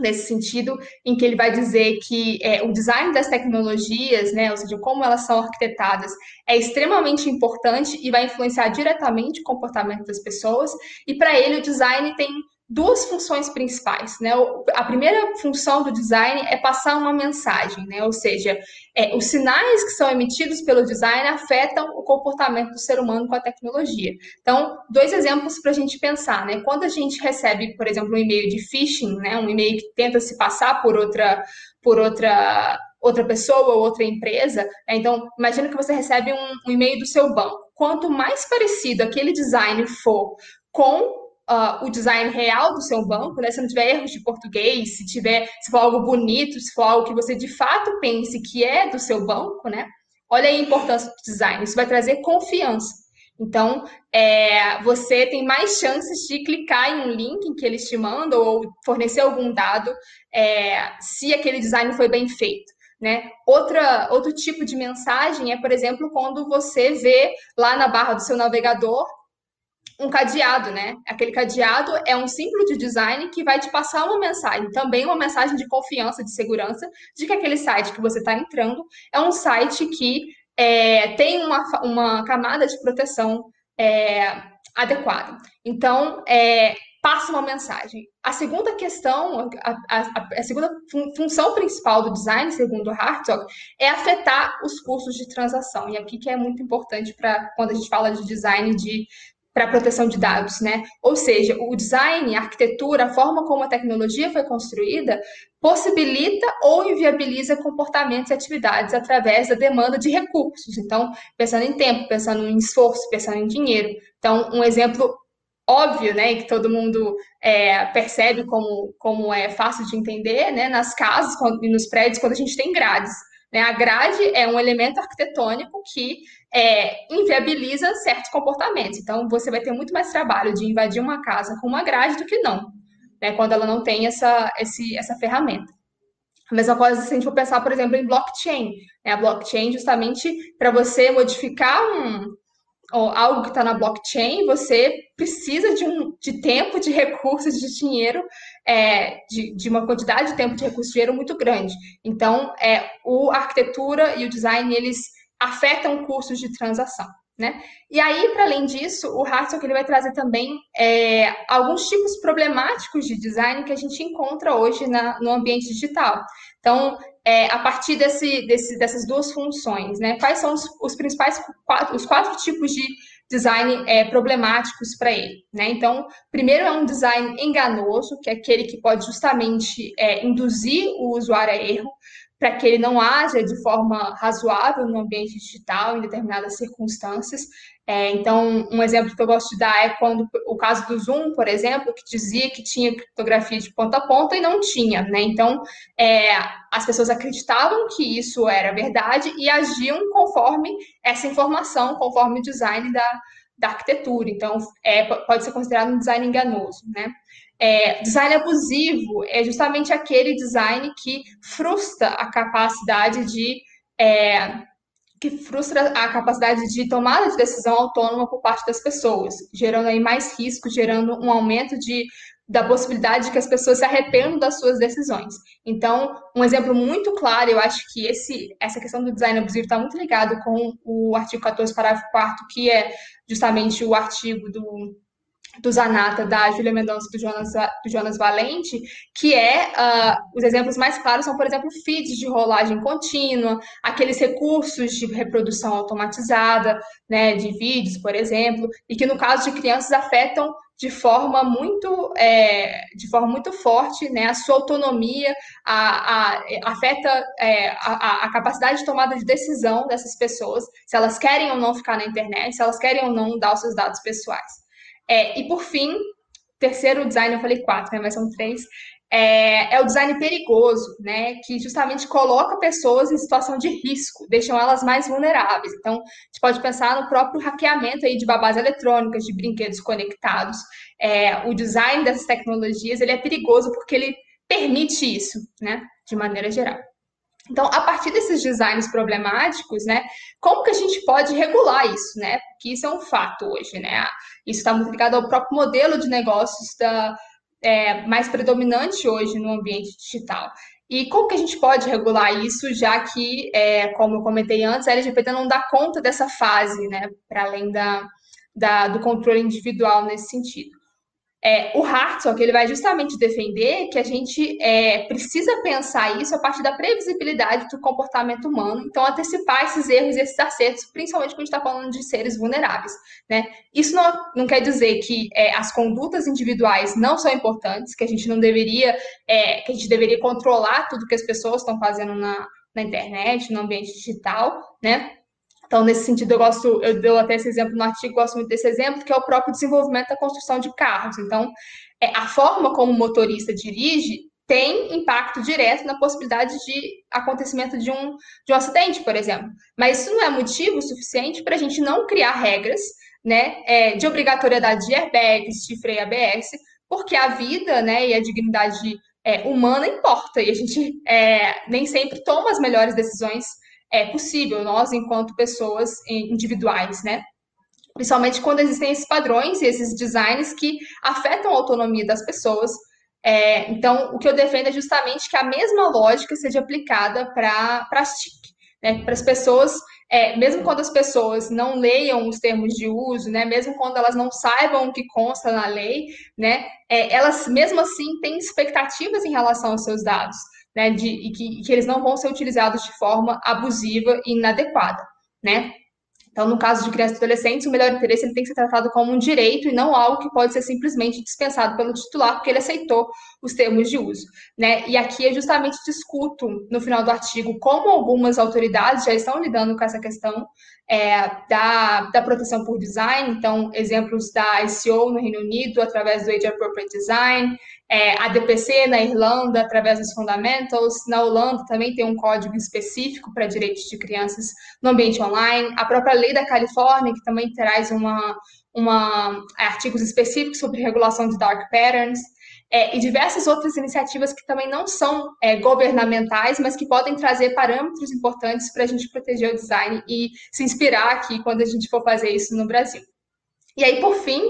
[SPEAKER 3] nesse sentido, em que ele vai dizer que é, o design das tecnologias, né, ou seja, como elas são arquitetadas, é extremamente importante e vai influenciar diretamente o comportamento das pessoas. E para ele, o design tem duas funções principais, né? A primeira função do design é passar uma mensagem, né? Ou seja, é, os sinais que são emitidos pelo design afetam o comportamento do ser humano com a tecnologia. Então, dois exemplos para a gente pensar, né? Quando a gente recebe, por exemplo, um e-mail de phishing, né? Um e-mail que tenta se passar por outra, por outra outra pessoa ou outra empresa. Né? Então, imagina que você recebe um, um e-mail do seu banco. Quanto mais parecido aquele design for com uh, o design real do seu banco, né? Se não tiver erros de português, se tiver, se for algo bonito, se for algo que você de fato pense que é do seu banco, né? Olha a importância do design. Isso vai trazer confiança. Então, é, você tem mais chances de clicar em um link que eles te mandam ou fornecer algum dado é, se aquele design foi bem feito. Né? Outra, outro tipo de mensagem é, por exemplo, quando você vê lá na barra do seu navegador um cadeado, né? Aquele cadeado é um símbolo de design que vai te passar uma mensagem, também uma mensagem de confiança, de segurança, de que aquele site que você está entrando é um site que é, tem uma, uma camada de proteção é, adequada. Então, é, passa uma mensagem. A segunda questão, a, a, a segunda fun função principal do design, segundo Hartog, é afetar os custos de transação. E aqui que é muito importante para quando a gente fala de design de para proteção de dados, né? Ou seja, o design, a arquitetura, a forma como a tecnologia foi construída possibilita ou inviabiliza comportamentos e atividades através da demanda de recursos. Então, pensando em tempo, pensando em esforço, pensando em dinheiro. Então, um exemplo óbvio, né, que todo mundo é, percebe como, como é fácil de entender, né, nas casas e nos prédios, quando a gente tem grades. Né? A grade é um elemento arquitetônico que é, inviabiliza certos comportamentos. Então, você vai ter muito mais trabalho de invadir uma casa com uma grade do que não, né? quando ela não tem essa, esse, essa ferramenta. A mesma coisa se a gente for pensar, por exemplo, em blockchain. Né? A blockchain, justamente para você modificar um, algo que está na blockchain, você precisa de, um, de tempo, de recursos, de dinheiro, é, de, de, uma quantidade de tempo de recursos de dinheiro muito grande. Então, é, o, a arquitetura e o design, eles afetam custos de transação. Né? E aí, para além disso, o Hartzog ele vai trazer também é, alguns tipos problemáticos de design que a gente encontra hoje na, no ambiente digital. Então, é, a partir desse, desse, dessas duas funções, né? Quais são os, os principais quatro, os quatro tipos de design é, problemáticos para ele, né? Então, primeiro é um design enganoso, que é aquele que pode justamente é, induzir o usuário a erro para que ele não haja de forma razoável no ambiente digital em determinadas circunstâncias. É, então, um exemplo que eu gosto de dar é quando o caso do Zoom, por exemplo, que dizia que tinha criptografia de ponta a ponta e não tinha, né? Então, é, as pessoas acreditavam que isso era verdade e agiam conforme essa informação, conforme o design da, da arquitetura. Então, é, pode ser considerado um design enganoso, né? É, design abusivo é justamente aquele design que frustra a capacidade de é, que frustra a capacidade de tomada de decisão autônoma por parte das pessoas, gerando aí mais risco, gerando um aumento de, da possibilidade de que as pessoas se arrependam das suas decisões. Então, um exemplo muito claro, eu acho que esse, essa questão do design abusivo está muito ligado com o artigo 14, parágrafo 4 que é justamente o artigo do do Zanata, da Júlia Mendonça do Jonas, do Jonas Valente, que é, uh, os exemplos mais claros são, por exemplo, feeds de rolagem contínua, aqueles recursos de reprodução automatizada, né, de vídeos, por exemplo, e que no caso de crianças afetam de forma muito, é, de forma muito forte né, a sua autonomia, a, a afeta é, a, a, capacidade de tomada de decisão dessas pessoas, se elas querem ou não ficar na internet, se elas querem ou não dar os seus dados pessoais. É, e por fim, terceiro design, eu falei quatro, né, mas são três, é, é, o design perigoso, né, que justamente coloca pessoas em situação de risco, deixam elas mais vulneráveis. Então, a gente pode pensar no próprio hackeamento aí de babás eletrônicas, de brinquedos conectados. É, o design dessas tecnologias ele é perigoso porque ele permite isso, né, de maneira geral. Então, a partir desses designs problemáticos, né, como que a gente pode regular isso, né? Porque isso é um fato hoje, né? Isso está muito ligado ao próprio modelo de negócios da, é, mais predominante hoje no ambiente digital. E como que a gente pode regular isso, já que, é, como eu comentei antes, a LGPD não dá conta dessa fase, né, para além da, da, do controle individual nesse sentido. É, o Hartzog ele vai justamente defender que a gente é, precisa pensar isso a partir da previsibilidade do comportamento humano, então antecipar esses erros e esses acertos, principalmente quando a gente está falando de seres vulneráveis. Né? Isso não, não quer dizer que é, as condutas individuais não são importantes, que a gente não deveria, é, que a gente deveria controlar tudo que as pessoas estão fazendo na, na internet, no ambiente digital, né? Então, nesse sentido, eu gosto, eu dou até esse exemplo no artigo, gosto muito desse exemplo, que é o próprio desenvolvimento da construção de carros. Então, é, a forma como o motorista dirige tem impacto direto na possibilidade de acontecimento de um, de um acidente, por exemplo. Mas isso não é motivo suficiente para a gente não criar regras né, é, de obrigatoriedade de airbags, de freio ABS, porque a vida né, e a dignidade é, humana importa e a gente é, nem sempre toma as melhores decisões é possível, nós, enquanto pessoas individuais, né? Principalmente quando existem esses padrões e esses designs que afetam a autonomia das pessoas. É, então, o que eu defendo é justamente que a mesma lógica seja aplicada para as TIC, né? Para as pessoas, é, mesmo quando as pessoas não leiam os termos de uso, né? Mesmo quando elas não saibam o que consta na lei, né? É, elas, mesmo assim, têm expectativas em relação aos seus dados né, de, e que, que eles não vão ser utilizados de forma abusiva e inadequada, né? Então, no caso de crianças e adolescentes, o melhor interesse ele tem que ser tratado como um direito e não algo que pode ser simplesmente dispensado pelo titular porque ele aceitou os termos de uso. Né? E aqui eu justamente discuto, no final do artigo, como algumas autoridades já estão lidando com essa questão é, da, da proteção por design, então, exemplos da ICO no Reino Unido, através do Age Appropriate Design, é, a DPC na Irlanda, através dos Fundamentals, na Holanda também tem um código específico para direitos de crianças no ambiente online, a própria lei da Califórnia, que também traz uma, uma, artigos específicos sobre regulação de dark patterns, é, e diversas outras iniciativas que também não são é, governamentais, mas que podem trazer parâmetros importantes para a gente proteger o design e se inspirar aqui quando a gente for fazer isso no Brasil. E aí, por fim,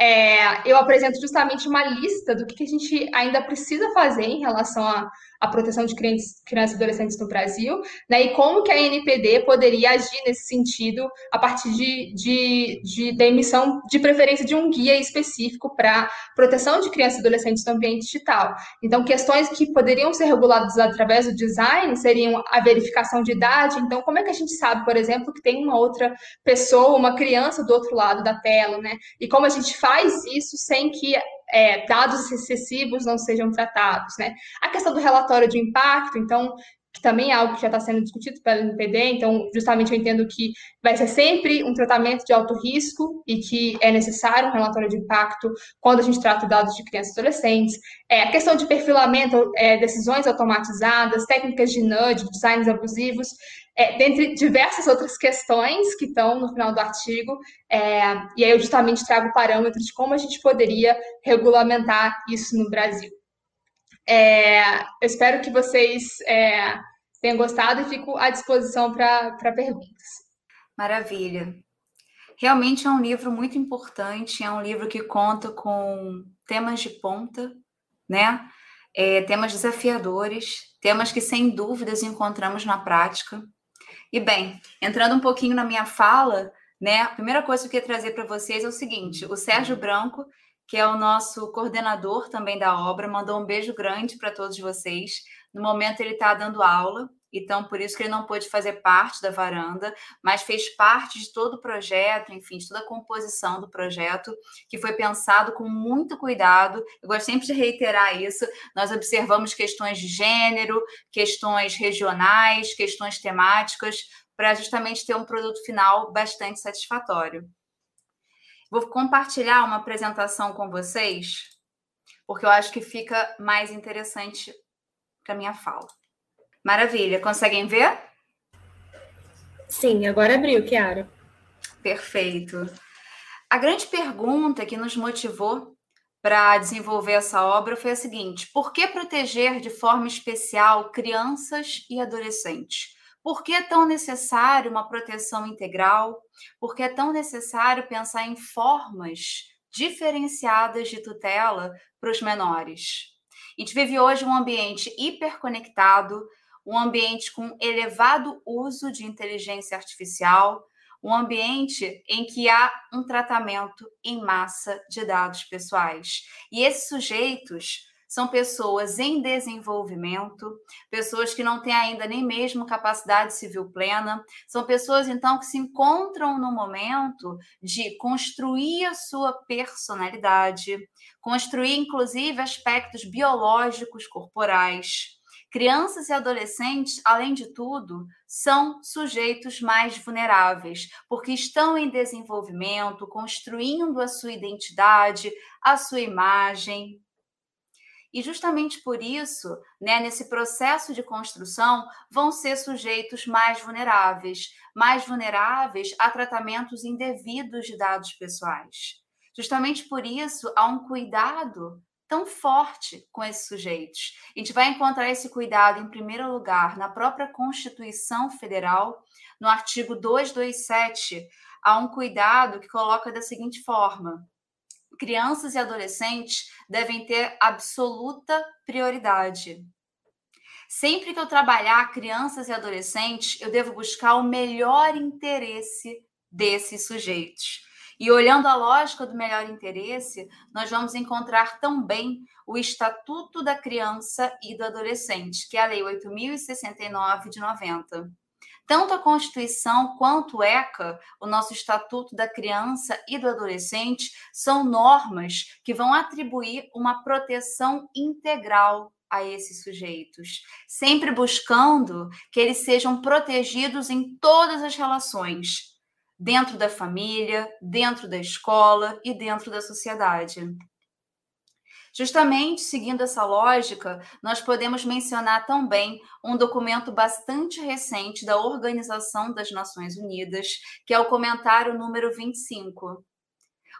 [SPEAKER 3] é, eu apresento justamente uma lista do que, que a gente ainda precisa fazer em relação a a proteção de crianças, crianças e adolescentes no Brasil, né, e como que a NPD poderia agir nesse sentido a partir de, de, de da emissão de preferência de um guia específico para proteção de crianças e adolescentes no ambiente digital. Então, questões que poderiam ser reguladas através do design seriam a verificação de idade. Então, como é que a gente sabe, por exemplo, que tem uma outra pessoa, uma criança do outro lado da tela, né? E como a gente faz isso sem que é, dados excessivos não sejam tratados, né? A questão do relatório de impacto, então, que também é algo que já está sendo discutido pela NPD, então, justamente eu entendo que vai ser sempre um tratamento de alto risco e que é necessário um relatório de impacto quando a gente trata dados de crianças e adolescentes. É, a questão de perfilamento, é, decisões automatizadas, técnicas de nudge, designs abusivos, é, dentre diversas outras questões que estão no final do artigo, é, e aí eu justamente trago parâmetros de como a gente poderia regulamentar isso no Brasil. É, eu espero que vocês é, tenham gostado e fico à disposição para perguntas.
[SPEAKER 4] Maravilha. Realmente é um livro muito importante, é um livro que conta com temas de ponta, né? É, temas desafiadores, temas que sem dúvidas encontramos na prática. E bem, entrando um pouquinho na minha fala, né? A primeira coisa que eu queria trazer para vocês é o seguinte: o Sérgio Branco, que é o nosso coordenador também da obra, mandou um beijo grande para todos vocês. No momento ele está dando aula então por isso que ele não pôde fazer parte da varanda, mas fez parte de todo o projeto, enfim, de toda a composição do projeto, que foi pensado com muito cuidado. Eu gosto sempre de reiterar isso. Nós observamos questões de gênero, questões regionais, questões temáticas, para justamente ter um produto final bastante satisfatório. Vou compartilhar uma apresentação com vocês, porque eu acho que fica mais interessante para minha fala. Maravilha. Conseguem ver?
[SPEAKER 2] Sim, agora abriu, Kiara.
[SPEAKER 4] Perfeito. A grande pergunta que nos motivou para desenvolver essa obra foi a seguinte: por que proteger de forma especial crianças e adolescentes? Por que é tão necessário uma proteção integral? Por que é tão necessário pensar em formas diferenciadas de tutela para os menores. A gente vive hoje um ambiente hiperconectado, um ambiente com elevado uso de inteligência artificial, um ambiente em que há um tratamento em massa de dados pessoais. E esses sujeitos são pessoas em desenvolvimento, pessoas que não têm ainda nem mesmo capacidade civil plena, são pessoas então que se encontram no momento de construir a sua personalidade, construir inclusive aspectos biológicos corporais. Crianças e adolescentes, além de tudo, são sujeitos mais vulneráveis, porque estão em desenvolvimento, construindo a sua identidade, a sua imagem, e justamente por isso, né, nesse processo de construção, vão ser sujeitos mais vulneráveis, mais vulneráveis a tratamentos indevidos de dados pessoais. Justamente por isso, há um cuidado tão forte com esses sujeitos. A gente vai encontrar esse cuidado, em primeiro lugar, na própria Constituição Federal, no artigo 227, há um cuidado que coloca da seguinte forma: crianças e adolescentes devem ter absoluta prioridade. Sempre que eu trabalhar crianças e adolescentes, eu devo buscar o melhor interesse desses sujeitos. E olhando a lógica do melhor interesse, nós vamos encontrar também o Estatuto da Criança e do Adolescente, que é a Lei 8069 de 90. Tanto a Constituição quanto o ECA, o nosso Estatuto da Criança e do Adolescente, são normas que vão atribuir uma proteção integral a esses sujeitos, sempre buscando que eles sejam protegidos em todas as relações, dentro da família, dentro da escola e dentro da sociedade. Justamente seguindo essa lógica, nós podemos mencionar também um documento bastante recente da Organização das Nações Unidas, que é o comentário número 25.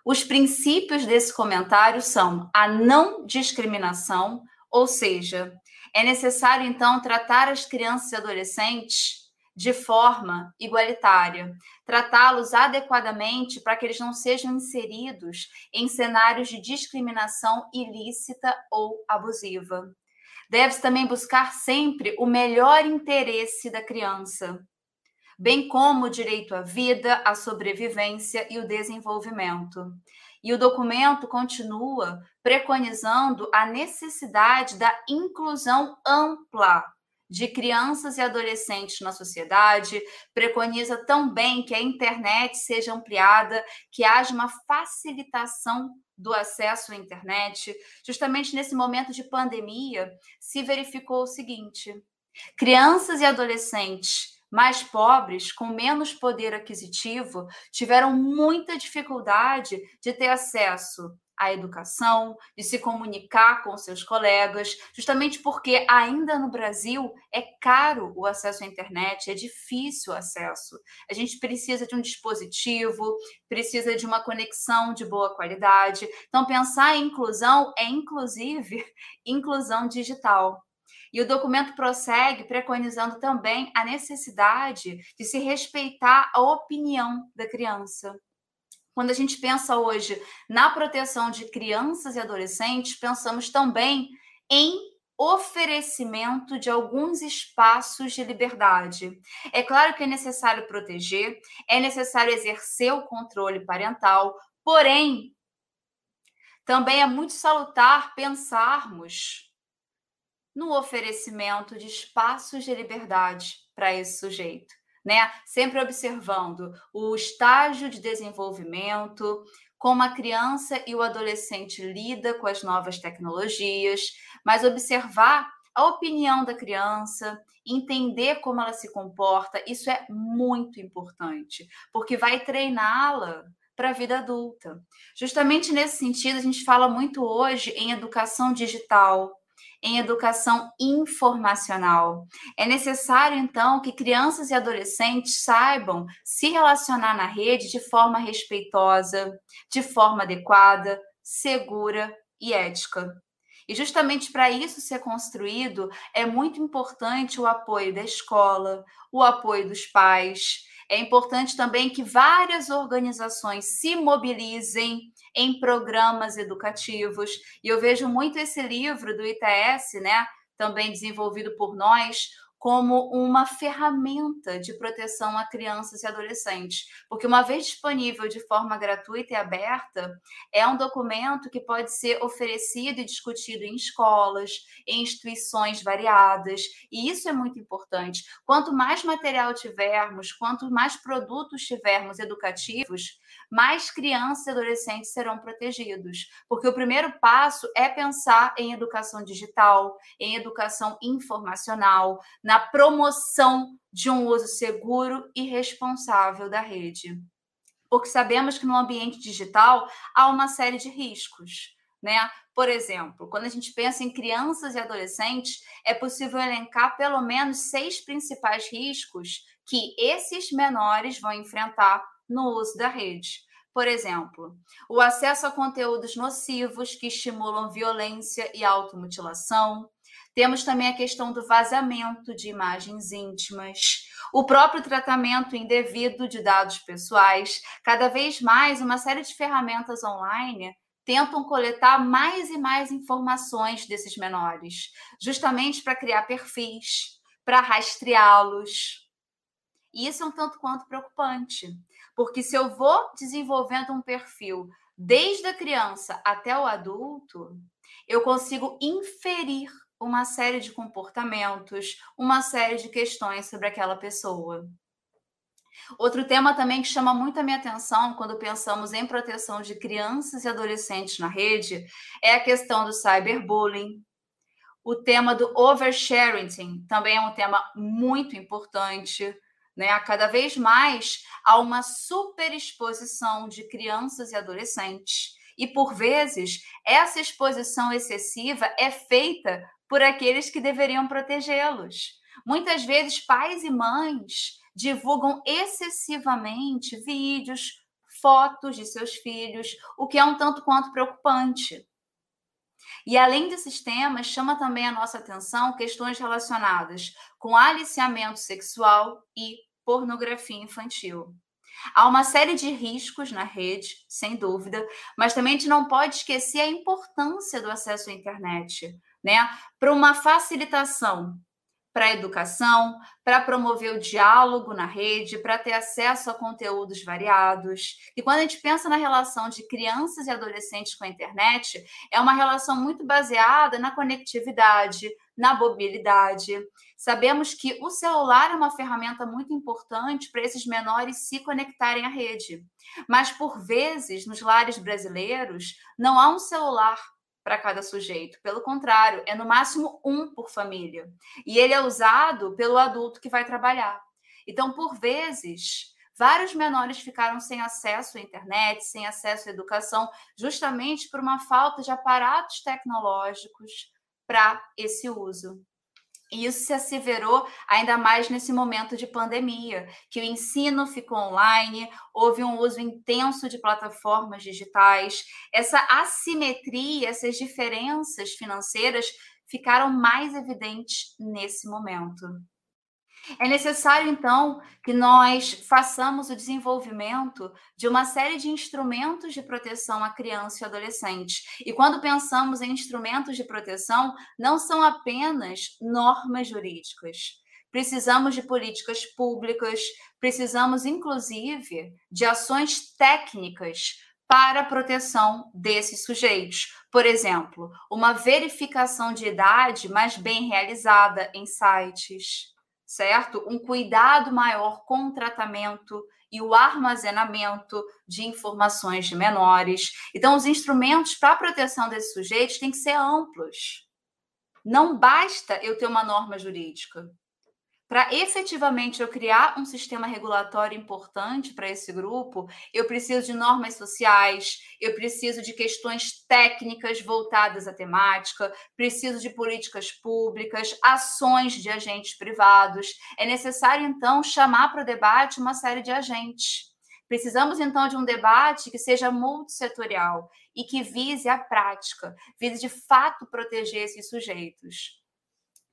[SPEAKER 4] Os princípios desse comentário são a não discriminação, ou seja, é necessário então tratar as crianças e adolescentes de forma igualitária, tratá-los adequadamente para que eles não sejam inseridos em cenários de discriminação ilícita ou abusiva. Deve-se também buscar sempre o melhor interesse da criança, bem como o direito à vida, à sobrevivência e o desenvolvimento. E o documento continua preconizando a necessidade da inclusão ampla de crianças e adolescentes na sociedade, preconiza também que a internet seja ampliada, que haja uma facilitação do acesso à internet. Justamente nesse momento de pandemia, se verificou o seguinte: crianças e adolescentes mais pobres, com menos poder aquisitivo, tiveram muita dificuldade de ter acesso a educação, de se comunicar com seus colegas, justamente porque ainda no Brasil é caro o acesso à internet, é difícil o acesso. A gente precisa de um dispositivo, precisa de uma conexão de boa qualidade. Então, pensar em inclusão é, inclusive, inclusão digital. E o documento prossegue preconizando também a necessidade de se respeitar a opinião da criança. Quando a gente pensa hoje na proteção de crianças e adolescentes, pensamos também em oferecimento de alguns espaços de liberdade. É claro que é necessário proteger, é necessário exercer o controle parental, porém, também é muito salutar pensarmos no oferecimento de espaços de liberdade para esse sujeito né? Sempre observando o estágio de desenvolvimento, como a criança e o adolescente lida com as novas tecnologias, mas observar a opinião da criança, entender como ela se comporta, isso é muito importante, porque vai treiná-la para a vida adulta. Justamente nesse sentido, a gente fala muito hoje em educação digital, em educação informacional. É necessário, então, que crianças e adolescentes saibam se relacionar na rede de forma respeitosa, de forma adequada, segura e ética. E justamente para isso ser construído, é muito importante o apoio da escola, o apoio dos pais. É importante também que várias organizações se mobilizem em programas educativos. E eu vejo muito esse livro do ITS, né, também desenvolvido por nós, como uma ferramenta de proteção a crianças e adolescentes, porque uma vez disponível de forma gratuita e aberta, é um documento que pode ser oferecido e discutido em escolas, em instituições variadas, e isso é muito importante. Quanto mais material tivermos, quanto mais produtos tivermos educativos, mais crianças e adolescentes serão protegidos, porque o primeiro passo é pensar em educação digital, em educação informacional, na promoção de um uso seguro e responsável da rede. Porque sabemos que no ambiente digital há uma série de riscos. Né? Por exemplo, quando a gente pensa em crianças e adolescentes, é possível elencar pelo menos seis principais riscos que esses menores vão enfrentar no uso da rede. Por exemplo, o acesso a conteúdos nocivos que estimulam violência e automutilação, temos também a questão do vazamento de imagens íntimas, o próprio tratamento indevido de dados pessoais. Cada vez mais, uma série de ferramentas online tentam coletar mais e mais informações desses menores, justamente para criar perfis, para rastreá-los. E isso é um tanto quanto preocupante, porque se eu vou desenvolvendo um perfil desde a criança até o adulto, eu consigo inferir uma série de comportamentos, uma série de questões sobre aquela pessoa. Outro tema também que chama muito a minha atenção quando pensamos em proteção de crianças e adolescentes na rede é a questão do cyberbullying. O tema do oversharing também é um tema muito importante. Né? Cada vez mais há uma superexposição de crianças e adolescentes. E, por vezes, essa exposição excessiva é feita por aqueles que deveriam protegê-los. Muitas vezes, pais e mães divulgam excessivamente vídeos, fotos de seus filhos, o que é um tanto quanto preocupante. E além desses temas, chama também a nossa atenção questões relacionadas com aliciamento sexual e pornografia infantil. Há uma série de riscos na rede, sem dúvida, mas também a gente não pode esquecer a importância do acesso à internet, né? Para uma facilitação para a educação, para promover o diálogo na rede, para ter acesso a conteúdos variados. E quando a gente pensa na relação de crianças e adolescentes com a internet, é uma relação muito baseada na conectividade, na mobilidade. Sabemos que o celular é uma ferramenta muito importante para esses menores se conectarem à rede. Mas, por vezes, nos lares brasileiros, não há um celular para cada sujeito. Pelo contrário, é no máximo um por família. E ele é usado pelo adulto que vai trabalhar. Então, por vezes, vários menores ficaram sem acesso à internet, sem acesso à educação, justamente por uma falta de aparatos tecnológicos para esse uso. E isso se asseverou ainda mais nesse momento de pandemia, que o ensino ficou online, houve um uso intenso de plataformas digitais. Essa assimetria, essas diferenças financeiras ficaram mais evidentes nesse momento. É necessário, então, que nós façamos o desenvolvimento de uma série de instrumentos de proteção à criança e adolescente. E quando pensamos em instrumentos de proteção, não são apenas normas jurídicas. Precisamos de políticas públicas, precisamos, inclusive, de ações técnicas para a proteção desses sujeitos. Por exemplo, uma verificação de idade mais bem realizada em sites certo? Um cuidado maior com o tratamento e o armazenamento de informações de menores. Então, os instrumentos para a proteção desses sujeitos têm que ser amplos. Não basta eu ter uma norma jurídica. Para efetivamente eu criar um sistema regulatório importante para esse grupo, eu preciso de normas sociais, eu preciso de questões técnicas voltadas à temática, preciso de políticas públicas, ações de agentes privados. É necessário, então, chamar para o debate uma série de agentes. Precisamos, então, de um debate que seja multissetorial e que vise a prática, vise de fato proteger esses sujeitos.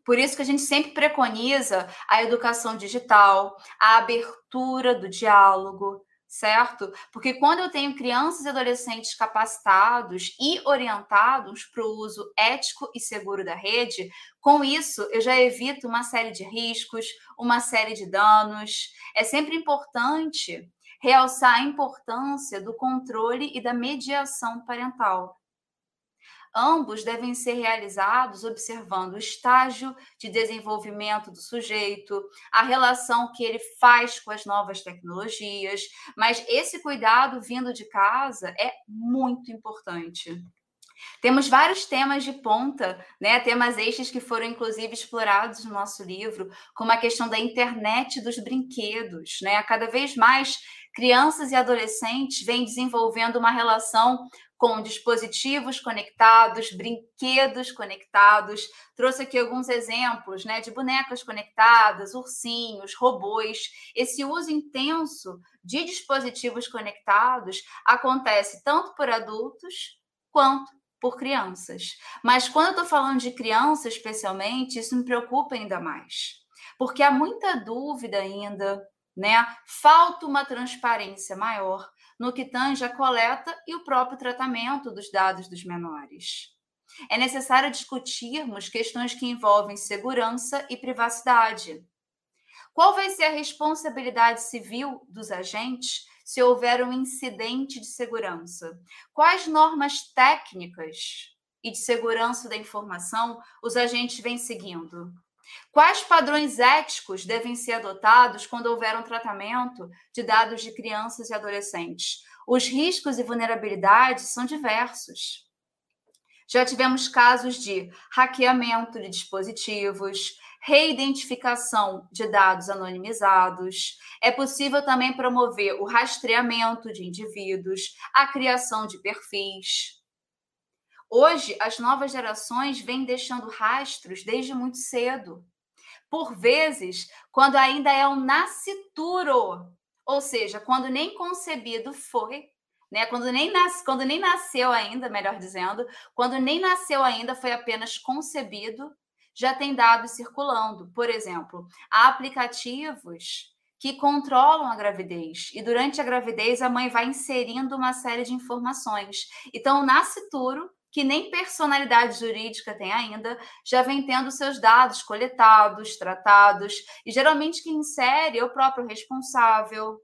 [SPEAKER 4] Por isso que a gente sempre preconiza a educação digital, a abertura do diálogo, certo? Porque quando eu tenho crianças e adolescentes capacitados e orientados para o uso ético e seguro da rede, com isso eu já evito uma série de riscos, uma série de danos. É sempre importante realçar a importância do controle e da mediação parental. Ambos devem ser realizados observando o estágio de desenvolvimento do sujeito, a relação que ele faz com as novas tecnologias, mas esse cuidado vindo de casa é muito importante. Temos vários temas de ponta, né? temas estes que foram inclusive explorados no nosso livro, como a questão da internet dos brinquedos. Né? Cada vez mais crianças e adolescentes vêm desenvolvendo uma relação com dispositivos conectados, brinquedos conectados. Trouxe aqui alguns exemplos né, de bonecas conectadas, ursinhos, robôs. Esse uso intenso de dispositivos conectados acontece tanto por adultos quanto por crianças. Mas quando eu estou falando de criança, especialmente, isso me preocupa ainda mais. Porque há muita dúvida ainda, né? Falta uma transparência maior no que tange a coleta e o próprio tratamento dos dados dos menores. É necessário discutirmos questões que envolvem segurança e privacidade. Qual vai ser a responsabilidade civil dos agentes se houver um incidente de segurança? Quais normas técnicas e de segurança da informação os agentes vêm seguindo? Quais padrões éticos devem ser adotados quando houver um tratamento de dados de crianças e adolescentes? Os riscos e vulnerabilidades são diversos. Já tivemos casos de hackeamento de dispositivos, reidentificação de dados anonimizados. É possível também promover o rastreamento de indivíduos, a criação de perfis. Hoje, as novas gerações vêm deixando rastros desde muito cedo. Por vezes, quando ainda é um nascituro, ou seja, quando nem concebido foi, né? Quando nem, nas, quando nem nasceu ainda, melhor dizendo, quando nem nasceu ainda, foi apenas concebido, já tem dados circulando. Por exemplo, há aplicativos que controlam a gravidez e durante a gravidez a mãe vai inserindo uma série de informações. Então, o nascituro que nem personalidade jurídica tem ainda, já vem tendo seus dados coletados, tratados, e geralmente quem insere é o próprio responsável.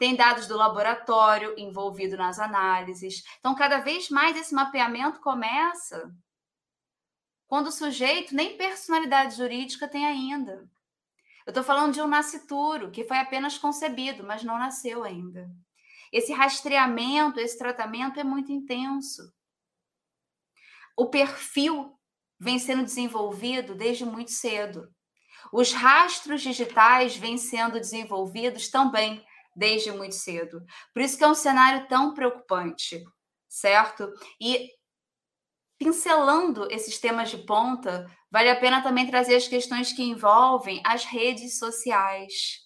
[SPEAKER 4] Tem dados do laboratório envolvido nas análises. Então, cada vez mais esse mapeamento começa quando o sujeito nem personalidade jurídica tem ainda. Eu estou falando de um nascituro que foi apenas concebido, mas não nasceu ainda. Esse rastreamento, esse tratamento é muito intenso. O perfil vem sendo desenvolvido desde muito cedo. Os rastros digitais vêm sendo desenvolvidos também desde muito cedo. Por isso que é um cenário tão preocupante, certo? E pincelando esses temas de ponta, vale a pena também trazer as questões que envolvem as redes sociais.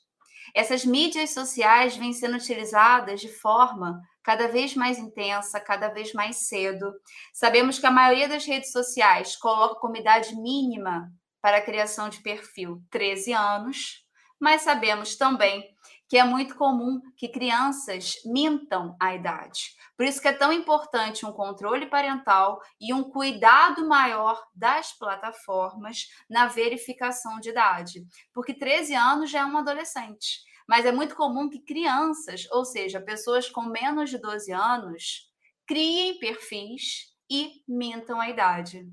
[SPEAKER 4] Essas mídias sociais vêm sendo utilizadas de forma cada vez mais intensa, cada vez mais cedo. Sabemos que a maioria das redes sociais coloca como idade mínima para a criação de perfil 13 anos, mas sabemos também que é muito comum que crianças mintam a idade. Por isso que é tão importante um controle parental e um cuidado maior das plataformas na verificação de idade, porque 13 anos já é um adolescente. Mas é muito comum que crianças, ou seja, pessoas com menos de 12 anos, criem perfis e mintam a idade.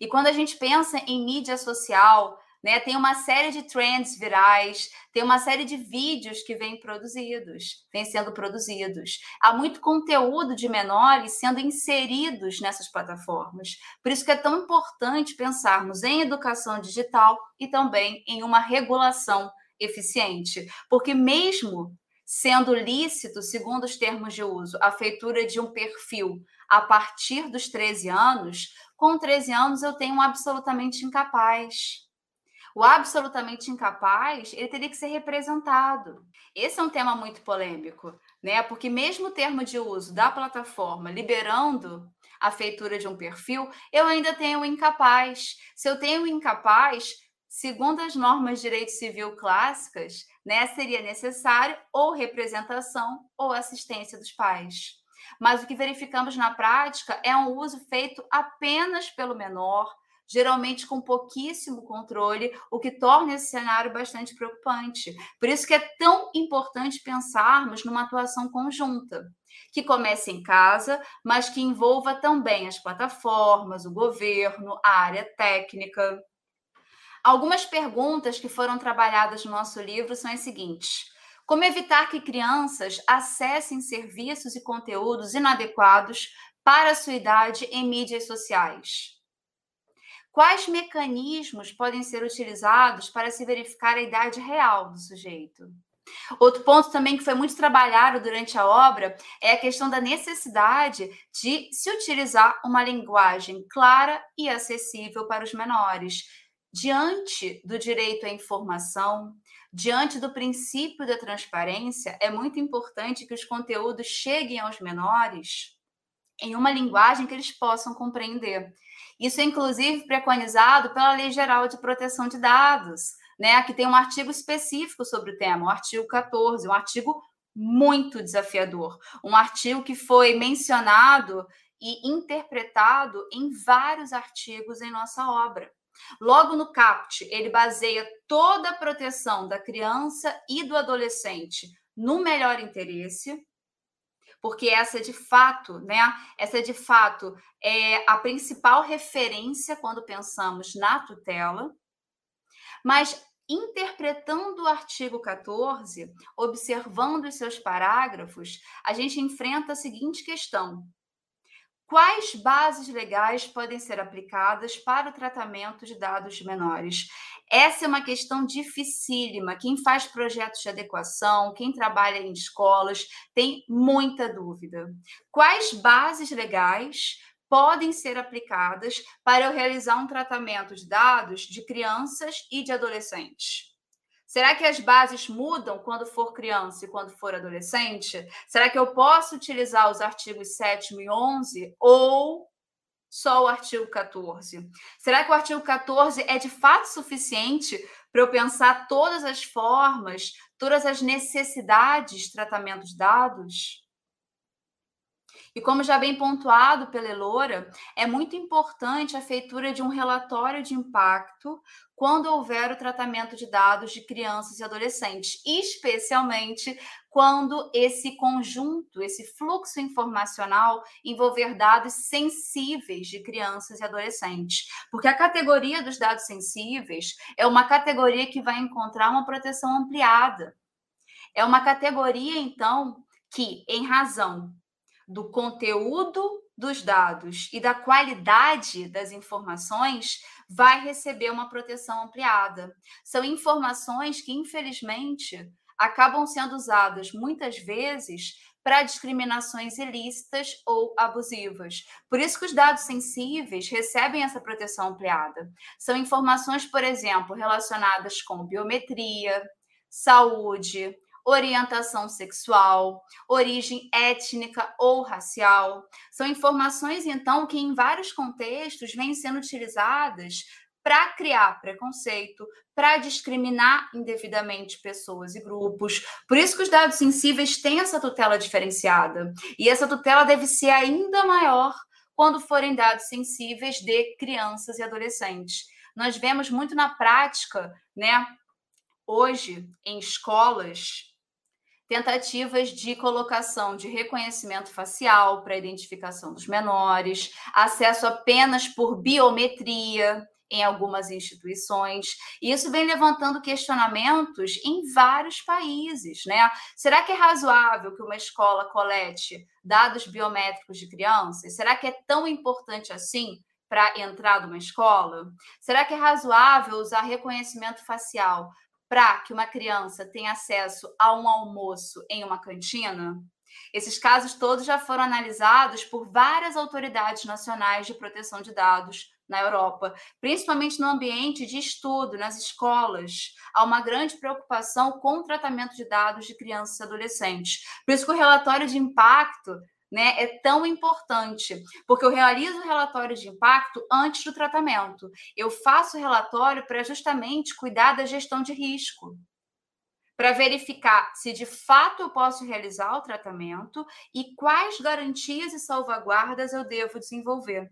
[SPEAKER 4] E quando a gente pensa em mídia social, né, tem uma série de trends virais, tem uma série de vídeos que vêm produzidos, vêm sendo produzidos. Há muito conteúdo de menores sendo inseridos nessas plataformas. Por isso que é tão importante pensarmos em educação digital e também em uma regulação eficiente, porque mesmo sendo lícito, segundo os termos de uso, a feitura de um perfil a partir dos 13 anos, com 13 anos eu tenho um absolutamente incapaz. O absolutamente incapaz, ele teria que ser representado. Esse é um tema muito polêmico, né? Porque mesmo o termo de uso da plataforma liberando a feitura de um perfil, eu ainda tenho o incapaz. Se eu tenho o incapaz, segundo as normas de direito civil clássicas, né, seria necessário ou representação ou assistência dos pais. Mas o que verificamos na prática é um uso feito apenas pelo menor, geralmente com pouquíssimo controle, o que torna esse cenário bastante preocupante. Por isso que é tão importante pensarmos numa atuação conjunta, que comece em casa, mas que envolva também as plataformas, o governo, a área técnica. Algumas perguntas que foram trabalhadas no nosso livro são as seguintes: como evitar que crianças acessem serviços e conteúdos inadequados para a sua idade em mídias sociais? Quais mecanismos podem ser utilizados para se verificar a idade real do sujeito? Outro ponto também que foi muito trabalhado durante a obra é a questão da necessidade de se utilizar uma linguagem clara e acessível para os menores, diante do direito à informação, diante do princípio da transparência, é muito importante que os conteúdos cheguem aos menores em uma linguagem que eles possam compreender. Isso é inclusive preconizado pela Lei Geral de Proteção de Dados, né? Aqui tem um artigo específico sobre o tema, o artigo 14, um artigo muito desafiador, um artigo que foi mencionado e interpretado em vários artigos em nossa obra. Logo no CAPT, ele baseia toda a proteção da criança e do adolescente no melhor interesse, porque essa é de fato, né? Essa é de fato é a principal referência quando pensamos na tutela. Mas interpretando o artigo 14, observando os seus parágrafos, a gente enfrenta a seguinte questão: Quais bases legais podem ser aplicadas para o tratamento de dados menores? Essa é uma questão dificílima. Quem faz projetos de adequação, quem trabalha em escolas, tem muita dúvida. Quais bases legais podem ser aplicadas para eu realizar um tratamento de dados de crianças e de adolescentes? Será que as bases mudam quando for criança e quando for adolescente? Será que eu posso utilizar os artigos 7 e 11 ou só o artigo 14? Será que o artigo 14 é de fato suficiente para eu pensar todas as formas, todas as necessidades de tratamento de dados? E como já bem pontuado pela Elora, é muito importante a feitura de um relatório de impacto quando houver o tratamento de dados de crianças e adolescentes, especialmente quando esse conjunto, esse fluxo informacional envolver dados sensíveis de crianças e adolescentes. Porque a categoria dos dados sensíveis é uma categoria que vai encontrar uma proteção ampliada. É uma categoria, então, que, em razão do conteúdo dos dados e da qualidade das informações, vai receber uma proteção ampliada. São informações que, infelizmente, acabam sendo usadas muitas vezes para discriminações ilícitas ou abusivas. Por isso que os dados sensíveis recebem essa proteção ampliada. São informações, por exemplo, relacionadas com biometria, saúde, orientação sexual, origem étnica ou racial. São informações, então, que em vários contextos vêm sendo utilizadas para criar preconceito, para discriminar indevidamente pessoas e grupos. Por isso que os dados sensíveis têm essa tutela diferenciada. E essa tutela deve ser ainda maior quando forem dados sensíveis de crianças e adolescentes. Nós vemos muito na prática, né, hoje em escolas tentativas de colocação de reconhecimento facial para identificação dos menores, acesso apenas por biometria em algumas instituições. E isso vem levantando questionamentos em vários países, né? Será que é razoável que uma escola colete dados biométricos de crianças? Será que é tão importante assim para entrar numa escola? Será que é razoável usar reconhecimento facial para que uma criança tenha acesso a um almoço em uma cantina? Esses casos todos já foram analisados por várias autoridades nacionais de proteção de dados na Europa, principalmente no ambiente de estudo, nas escolas. Há uma grande preocupação com o tratamento de dados de crianças e adolescentes. Por isso que o relatório de impacto né, é tão importante, porque eu realizo o relatório de impacto antes do tratamento. Eu faço o relatório para justamente cuidar da gestão de risco. para verificar se de fato eu posso realizar o tratamento e quais garantias e salvaguardas eu devo desenvolver.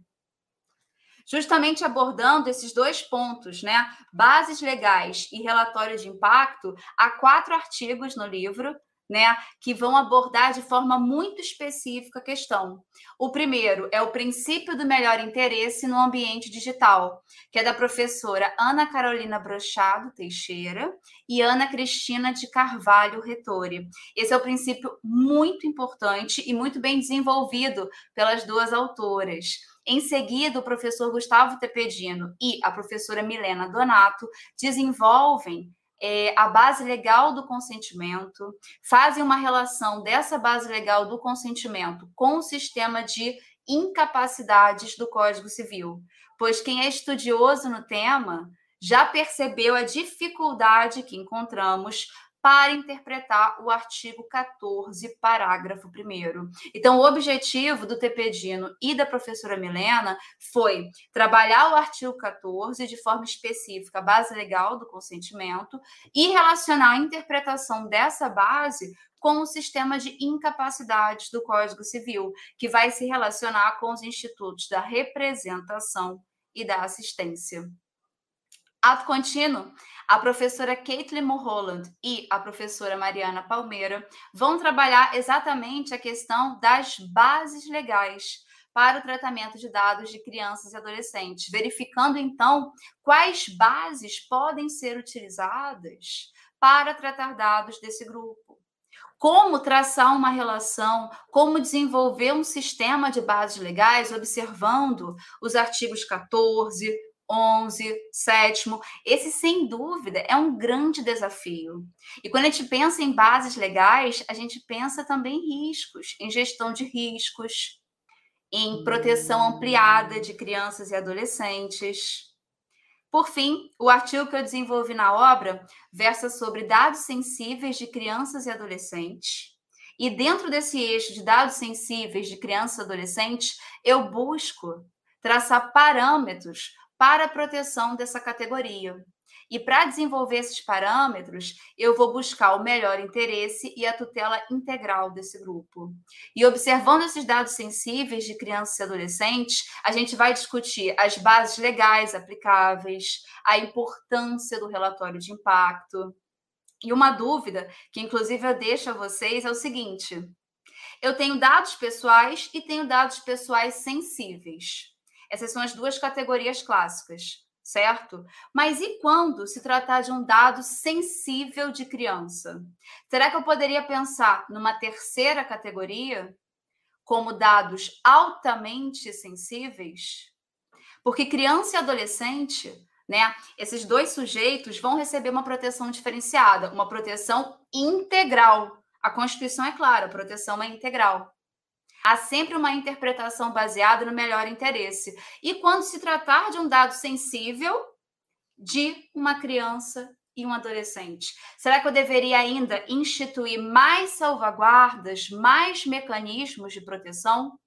[SPEAKER 4] Justamente abordando esses dois pontos, né? Bases legais e relatório de impacto, há quatro artigos no livro né, que vão abordar de forma muito específica a questão. O primeiro é o princípio do melhor interesse no ambiente digital, que é da professora Ana Carolina Brochado Teixeira e Ana Cristina de Carvalho Retori. Esse é o um princípio muito importante e muito bem desenvolvido pelas duas autoras. Em seguida, o professor Gustavo Tepedino e a professora Milena Donato desenvolvem é, a base legal do consentimento, fazem uma relação dessa base legal do consentimento com o sistema de incapacidades do Código Civil, pois quem é estudioso no tema já percebeu a dificuldade que encontramos para interpretar o artigo 14, parágrafo 1. Então, o objetivo do TPDino e da professora Milena foi trabalhar o artigo 14 de forma específica, a base legal do consentimento, e relacionar a interpretação dessa base com o sistema de incapacidades do Código Civil, que vai se relacionar com os institutos da representação e da assistência. Ato contínuo, a professora Caitlin Mulholland e a professora Mariana Palmeira vão trabalhar exatamente a questão das bases legais para o tratamento de dados de crianças e adolescentes, verificando então quais bases podem ser utilizadas para tratar dados desse grupo. Como traçar uma relação, como desenvolver um sistema de bases legais, observando os artigos 14, 11, sétimo. Esse, sem dúvida, é um grande desafio. E quando a gente pensa em bases legais, a gente pensa também em riscos, em gestão de riscos, em proteção ampliada de crianças e adolescentes. Por fim, o artigo que eu desenvolvi na obra versa sobre dados sensíveis de crianças e adolescentes. E dentro desse eixo de dados sensíveis de crianças e adolescentes, eu busco traçar parâmetros para a proteção dessa categoria. E para desenvolver esses parâmetros, eu vou buscar o melhor interesse e a tutela integral desse grupo. E observando esses dados sensíveis de crianças e adolescentes, a gente vai discutir as bases legais aplicáveis, a importância do relatório de impacto. E uma dúvida, que inclusive eu deixo a vocês, é o seguinte: eu tenho dados pessoais e tenho dados pessoais sensíveis. Essas são as duas categorias clássicas, certo? Mas e quando se tratar de um dado sensível de criança? Será que eu poderia pensar numa terceira categoria, como dados altamente sensíveis? Porque criança e adolescente, né, esses dois sujeitos vão receber uma proteção diferenciada, uma proteção integral. A Constituição é clara, a proteção é integral. Há sempre uma interpretação baseada no melhor interesse. E quando se tratar de um dado sensível de uma criança e um adolescente, será que eu deveria ainda instituir mais salvaguardas, mais mecanismos de proteção?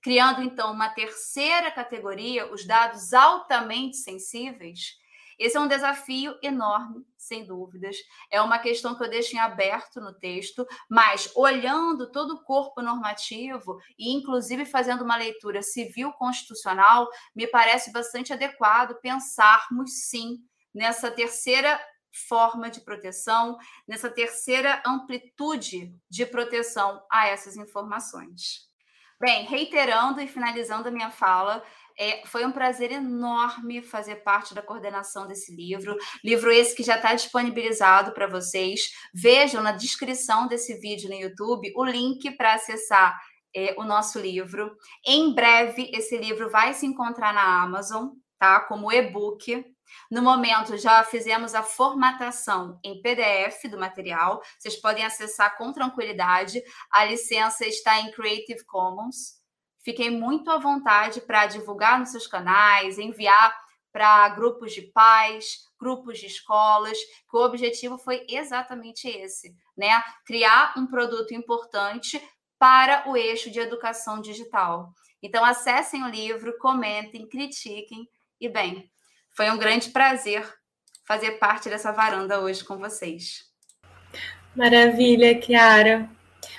[SPEAKER 4] Criando então uma terceira categoria, os dados altamente sensíveis, esse é um desafio enorme, sem dúvidas. É uma questão que eu deixo em aberto no texto, mas olhando todo o corpo normativo e, inclusive, fazendo uma leitura civil constitucional, me parece bastante adequado pensarmos, sim, nessa terceira forma de proteção, nessa terceira amplitude de proteção a essas informações. Bem, reiterando e finalizando a minha fala, é, foi um prazer enorme fazer parte da coordenação desse livro. Livro esse que já está disponibilizado para vocês. Vejam na descrição desse vídeo no YouTube o link para acessar é, o nosso livro. Em breve, esse livro vai se encontrar na Amazon, tá? Como e-book. No momento, já fizemos a formatação em PDF do material. Vocês podem acessar com tranquilidade. A licença está em Creative Commons. Fiquei muito à vontade para divulgar nos seus canais, enviar para grupos de pais, grupos de escolas, que o objetivo foi exatamente esse, né? Criar um produto importante para o eixo de educação digital. Então, acessem o livro, comentem, critiquem e, bem, foi um grande prazer fazer parte dessa varanda hoje com vocês.
[SPEAKER 2] Maravilha, Kiara.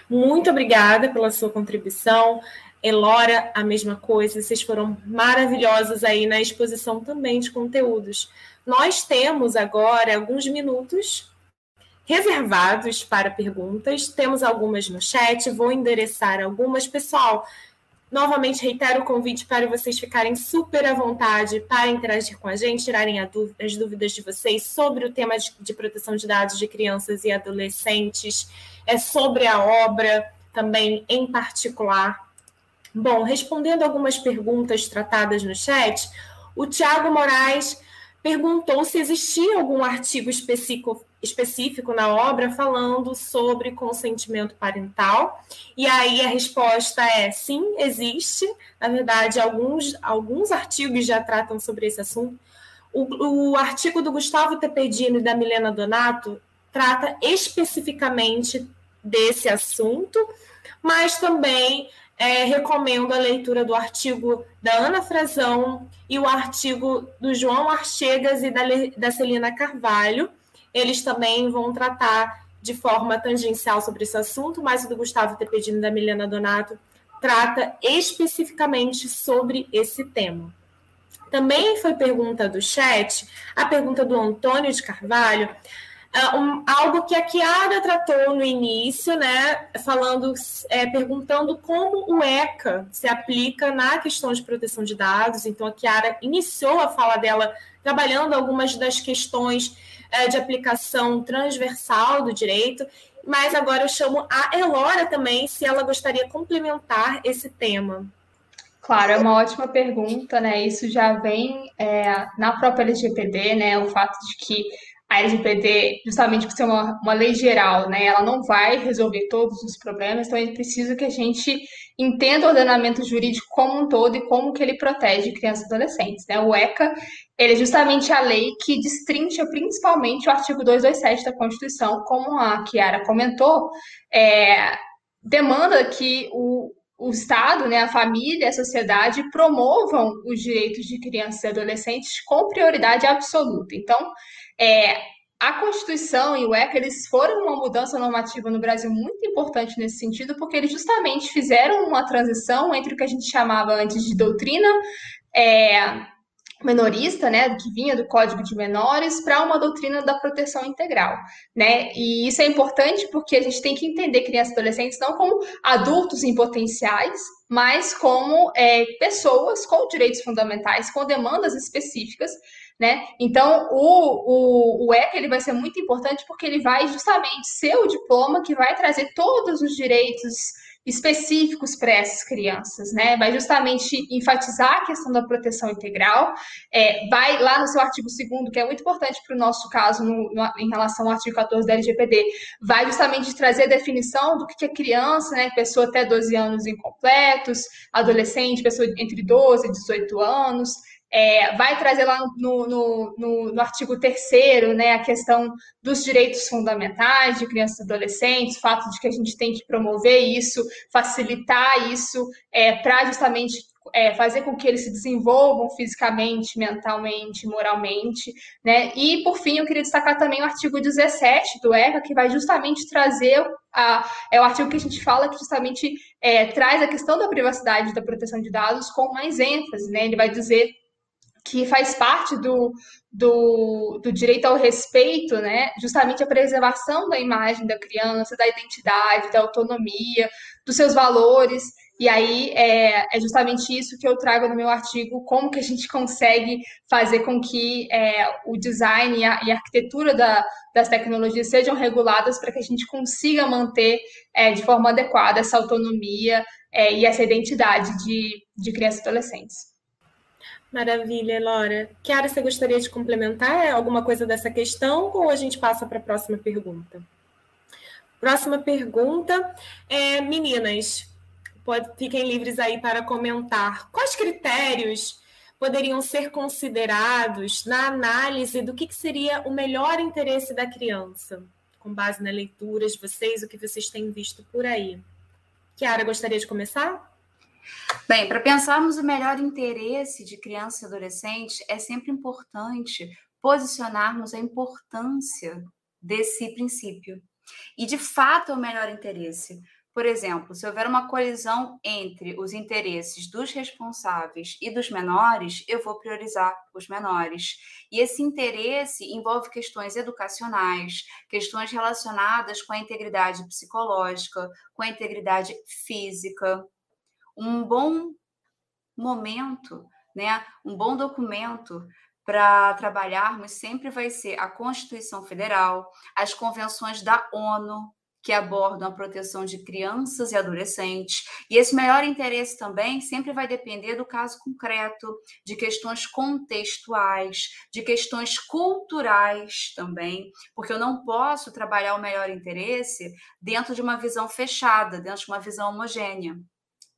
[SPEAKER 2] Muito obrigada pela sua contribuição. Elora, a mesma coisa, vocês foram maravilhosos aí na exposição também de conteúdos. Nós temos agora alguns minutos reservados para perguntas, temos algumas no chat, vou endereçar algumas. Pessoal, novamente reitero o convite para vocês ficarem super à vontade para interagir com a gente, tirarem as dúvidas de vocês sobre o tema de proteção de dados de crianças e adolescentes, é sobre a obra também em particular. Bom, respondendo algumas perguntas tratadas no chat, o Tiago Moraes perguntou se existia algum artigo específico, específico na obra falando sobre consentimento parental. E aí a resposta é sim, existe. Na verdade, alguns, alguns artigos já tratam sobre esse assunto. O, o artigo do Gustavo Tepedino e da Milena Donato trata especificamente desse assunto, mas também é, recomendo a leitura do artigo da Ana Frazão e o artigo do João Archegas e da, da Celina Carvalho. Eles também vão tratar de forma tangencial sobre esse assunto, mas o do Gustavo Tepedino e da Milena Donato trata especificamente sobre esse tema. Também foi pergunta do chat, a pergunta do Antônio de Carvalho, uh, um, algo que a Kiara tratou no início, né, falando, é, perguntando como o ECA se aplica na questão de proteção de dados. Então, a Kiara iniciou a fala dela trabalhando algumas das questões é, de aplicação transversal do direito, mas agora eu chamo a Elora também, se ela gostaria complementar esse tema.
[SPEAKER 3] Claro, é uma ótima pergunta, né? Isso já vem é, na própria LGPD, né? O fato de que a LGPD, justamente por ser uma, uma lei geral, né, ela não vai resolver todos os problemas, então é preciso que a gente entenda o ordenamento jurídico como um todo e como que ele protege crianças e adolescentes. Né? O ECA, ele é justamente a lei que destrincha principalmente o artigo 227 da Constituição, como a Kiara comentou, é, demanda que o, o Estado, né, a família, a sociedade promovam os direitos de crianças e adolescentes com prioridade absoluta. Então, é, a Constituição e o ECA eles foram uma mudança normativa no Brasil muito importante nesse sentido, porque eles justamente fizeram uma transição entre o que a gente chamava antes de doutrina é, menorista, né, que vinha do Código de Menores, para uma doutrina da proteção integral, né? E isso é importante porque a gente tem que entender crianças e adolescentes não como adultos em potenciais, mas como é, pessoas com direitos fundamentais, com demandas específicas né? Então, o, o, o ECA ele vai ser muito importante porque ele vai justamente ser o diploma que vai trazer todos os direitos específicos para essas crianças, né? Vai justamente enfatizar a questão da proteção integral, é, vai lá no seu artigo 2 que é muito importante para o nosso caso no, no, em relação ao artigo 14 da LGPD, vai justamente trazer a definição do que é criança, né? Pessoa até 12 anos incompletos, adolescente, pessoa entre 12 e 18 anos, é, vai trazer lá no, no, no, no artigo 3 né, a questão dos direitos fundamentais de crianças e adolescentes, o fato de que a gente tem que promover isso, facilitar isso, é, para justamente é, fazer com que eles se desenvolvam fisicamente, mentalmente, moralmente, né? E, por fim, eu queria destacar também o artigo 17 do ECA, que vai justamente trazer a, é o artigo que a gente fala que justamente é, traz a questão da privacidade e da proteção de dados com mais ênfase, né? Ele vai dizer que faz parte do, do, do, direito ao respeito, né? Justamente a preservação da imagem da criança, da identidade, da autonomia, dos seus valores. E aí é, é justamente isso que eu trago no meu artigo, como que a gente consegue fazer com que é, o design e a, e a arquitetura da, das tecnologias sejam reguladas para que a gente consiga manter é, de forma adequada essa autonomia é, e essa identidade de, de crianças e adolescentes.
[SPEAKER 2] Maravilha, Laura. Kiara, você gostaria de complementar alguma coisa dessa questão ou a gente passa para a próxima pergunta? Próxima pergunta é, meninas, pode, fiquem livres aí para comentar. Quais critérios poderiam ser considerados na análise do que, que seria o melhor interesse da criança, com base na leitura de vocês, o que vocês têm visto por aí? Kiara, gostaria de começar?
[SPEAKER 4] Bem, para pensarmos o melhor interesse de criança e adolescente, é sempre importante posicionarmos a importância desse princípio. E, de fato, é o melhor interesse. Por exemplo, se houver uma colisão entre os interesses dos responsáveis e dos menores, eu vou priorizar os menores. E esse interesse envolve questões educacionais, questões relacionadas com a integridade psicológica, com a integridade física. Um bom momento, né? Um bom documento para trabalharmos sempre vai ser a Constituição Federal, as convenções da ONU, que abordam a proteção de crianças e adolescentes. E esse melhor interesse também sempre vai depender do caso concreto, de questões contextuais, de questões culturais também, porque eu não posso trabalhar o melhor interesse dentro de uma visão fechada, dentro de uma visão homogênea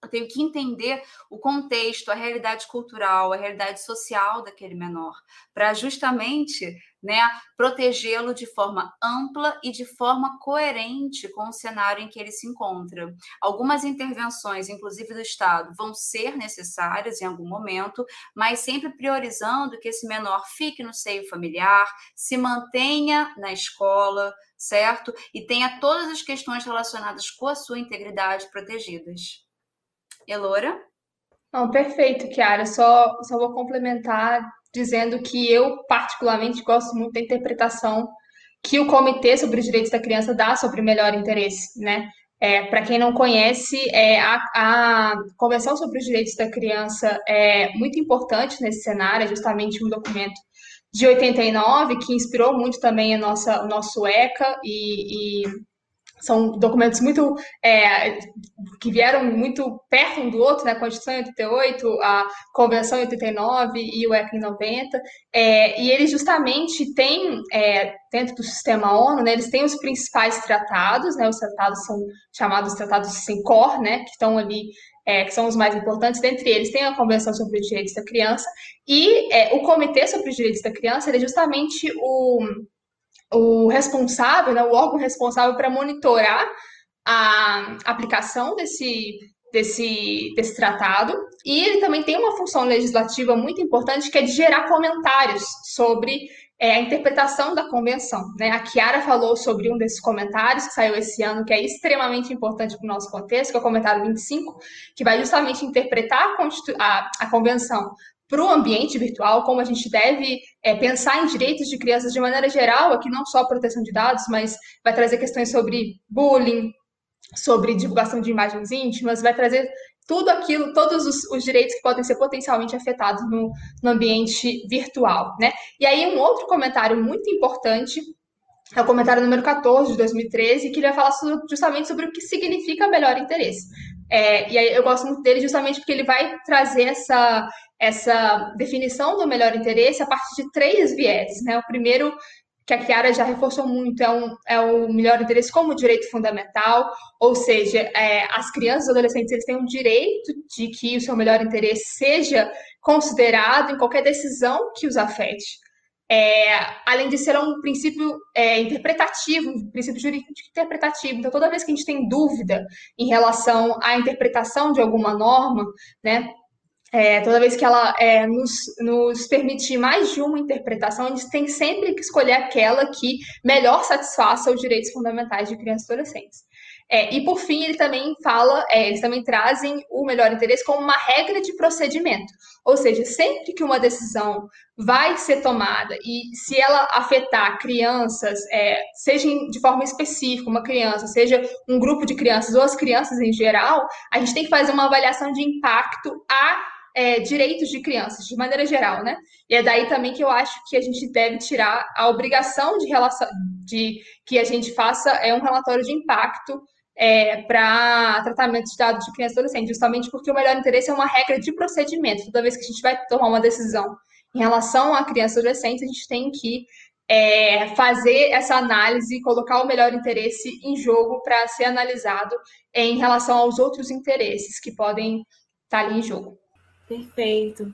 [SPEAKER 4] eu tenho que entender o contexto, a realidade cultural, a realidade social daquele menor, para justamente né, protegê-lo de forma ampla e de forma coerente com o cenário em que ele se encontra. Algumas intervenções, inclusive do Estado, vão ser necessárias em algum momento, mas sempre priorizando que esse menor fique no seio familiar, se mantenha na escola, certo? E tenha todas as questões relacionadas com a sua integridade protegidas. Elora?
[SPEAKER 3] Não, perfeito, Kiara. Só, só vou complementar dizendo que eu, particularmente, gosto muito da interpretação que o Comitê sobre os Direitos da Criança dá sobre o melhor interesse, né? É, Para quem não conhece, é, a, a, Convenção sobre os Direitos da Criança é muito importante nesse cenário, é justamente um documento de 89 que inspirou muito também a nossa, o nosso ECA e, e são documentos muito é, que vieram muito perto um do outro, né? A Constituição em 88, a Convenção em 89 e o ECA em 90, é, e eles justamente têm, é, dentro do sistema ONU, né, eles têm os principais tratados, né? Os tratados são chamados tratados SENCOR, né? Que estão ali é, que são os mais importantes, dentre eles tem a Convenção sobre os Direitos da Criança, e é, o Comitê sobre os Direitos da Criança é justamente o, o responsável, né, o órgão responsável para monitorar a aplicação desse, desse, desse tratado. E ele também tem uma função legislativa muito importante, que é de gerar comentários sobre é, a interpretação da convenção. Né? A Chiara falou sobre um desses comentários que saiu esse ano, que é extremamente importante para o nosso contexto, que é o comentário 25, que vai justamente interpretar a, a, a convenção para o ambiente virtual, como a gente deve é, pensar em direitos de crianças de maneira geral, aqui não só proteção de dados, mas vai trazer questões sobre bullying, sobre divulgação de imagens íntimas, vai trazer tudo aquilo, todos os, os direitos que podem ser potencialmente afetados no, no, ambiente virtual, né? E aí um outro comentário muito importante é o comentário número 14 de 2013, que ele vai falar justamente sobre o que significa melhor interesse. É, e aí eu gosto muito dele justamente porque ele vai trazer essa, essa definição do melhor interesse a partir de três vieses. Né? O primeiro, que a Chiara já reforçou muito, é, um, é o melhor interesse como direito fundamental, ou seja, é, as crianças e adolescentes eles têm um direito de que o seu melhor interesse seja considerado em qualquer decisão que os afete. É, além de ser um princípio é, interpretativo, um princípio jurídico interpretativo. Então, toda vez que a gente tem dúvida em relação à interpretação de alguma norma, né, é, toda vez que ela é, nos, nos permitir mais de uma interpretação, a gente tem sempre que escolher aquela que melhor satisfaça os direitos fundamentais de crianças e adolescentes. É, e por fim, ele também fala, é, eles também trazem o melhor interesse como uma regra de procedimento. Ou seja, sempre que uma decisão vai ser tomada e se ela afetar crianças, é, seja de forma específica, uma criança, seja um grupo de crianças ou as crianças em geral, a gente tem que fazer uma avaliação de impacto a é, direitos de crianças, de maneira geral, né? E é daí também que eu acho que a gente deve tirar a obrigação de, relação, de que a gente faça é um relatório de impacto é, para tratamento de dados de crianças e justamente porque o melhor interesse é uma regra de procedimento. Toda vez que a gente vai tomar uma decisão em relação a crianças e adolescentes, a gente tem que é, fazer essa análise, colocar o melhor interesse em jogo para ser analisado em relação aos outros interesses que podem estar tá ali em jogo.
[SPEAKER 2] Perfeito.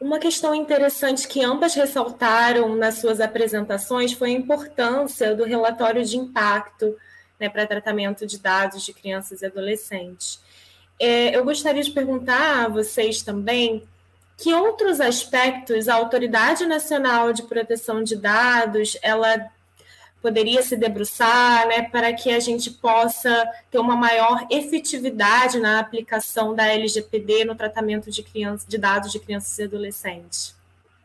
[SPEAKER 2] Uma questão interessante que ambas ressaltaram nas suas apresentações foi a importância do relatório de impacto né, para tratamento de dados de crianças e adolescentes. É, eu gostaria de perguntar a vocês também que outros aspectos a Autoridade Nacional de Proteção de Dados ela poderia se debruçar, né, para que a gente possa ter uma maior efetividade na aplicação da LGPD no tratamento de, crianças, de dados de crianças e adolescentes?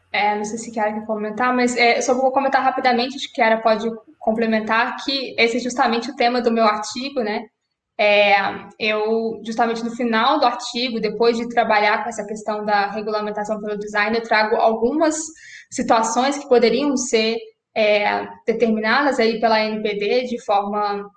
[SPEAKER 3] É, não sei se Kiara quer comentar, mas é, só vou comentar rapidamente, acho que Kiara pode complementar, que esse é justamente o tema do meu artigo, né? É, eu, justamente no final do artigo, depois de trabalhar com essa questão da regulamentação pelo design, eu trago algumas situações que poderiam ser é, determinadas aí pela NPD de forma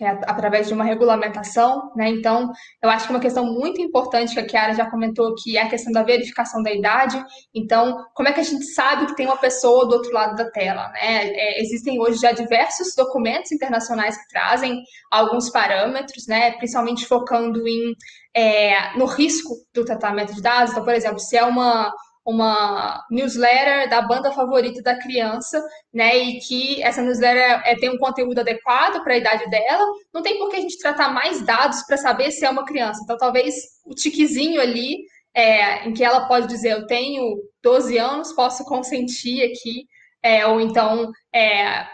[SPEAKER 3] é, através de uma regulamentação, né? Então, eu acho que uma questão muito importante que a Kiara já comentou que é a questão da verificação da idade. Então, como é que a gente sabe que tem uma pessoa do outro lado da tela, né? É, existem hoje já diversos documentos internacionais que trazem alguns parâmetros, né? Principalmente focando em é, no risco do tratamento de dados. Então, por exemplo, se é uma uma newsletter da banda favorita da criança, né? E que essa newsletter é, tem um conteúdo adequado para a idade dela, não tem por que a gente tratar mais dados para saber se é uma criança. Então, talvez o tiquezinho ali, é, em que ela pode dizer, eu tenho 12 anos, posso consentir aqui, é, ou então é,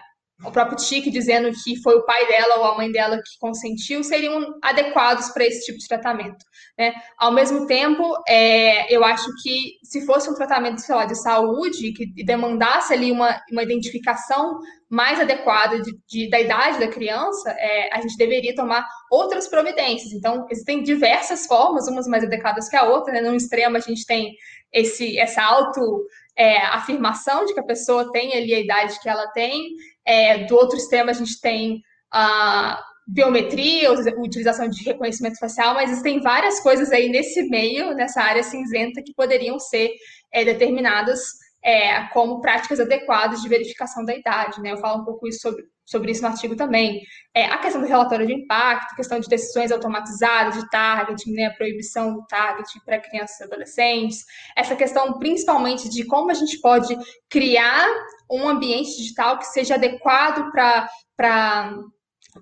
[SPEAKER 3] o próprio TIC dizendo que foi o pai dela ou a mãe dela que consentiu, seriam adequados para esse tipo de tratamento. Né? Ao mesmo tempo, é, eu acho que se fosse um tratamento, sei lá, de saúde, que demandasse ali uma, uma identificação mais adequada de, de da idade da criança, é, a gente deveria tomar outras providências. Então, existem diversas formas, umas mais adequadas que a outra. Né? No extremo, a gente tem esse, essa auto é, afirmação de que a pessoa tem ali a idade que ela tem. É, do outro extremo, a gente tem a biometria, utilização de reconhecimento facial, mas existem várias coisas aí nesse meio, nessa área cinzenta, que poderiam ser é, determinadas é, como práticas adequadas de verificação da idade. Né? Eu falo um pouco isso sobre, sobre isso no artigo também. É, a questão do relatório de impacto, questão de decisões automatizadas de target, né, a proibição do target para crianças e adolescentes, essa questão principalmente de como a gente pode criar um ambiente digital que seja adequado para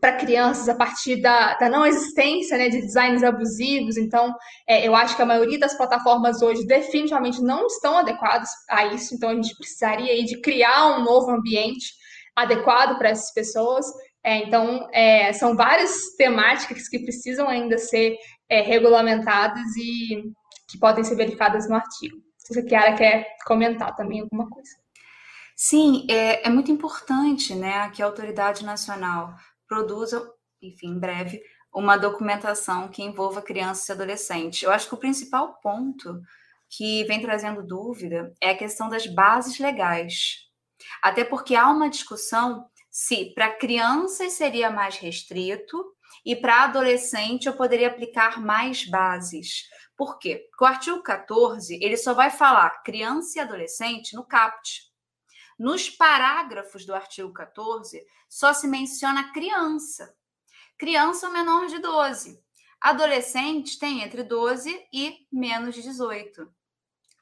[SPEAKER 3] para crianças a partir da, da não existência né, de designs abusivos. Então, é, eu acho que a maioria das plataformas hoje definitivamente não estão adequadas a isso. Então, a gente precisaria aí de criar um novo ambiente adequado para essas pessoas. É, então, é, são várias temáticas que precisam ainda ser é, regulamentadas e que podem ser verificadas no artigo. Se a Kiara quer comentar também alguma coisa.
[SPEAKER 4] Sim, é, é muito importante né, que a autoridade nacional produza, enfim, em breve, uma documentação que envolva crianças e adolescentes. Eu acho que o principal ponto que vem trazendo dúvida é a questão das bases legais. Até porque há uma discussão se para crianças seria mais restrito e para adolescente eu poderia aplicar mais bases. Por quê? Porque o artigo 14 ele só vai falar criança e adolescente no CAPT. Nos parágrafos do artigo 14, só se menciona criança. Criança ou menor de 12. Adolescente tem entre 12 e menos de 18.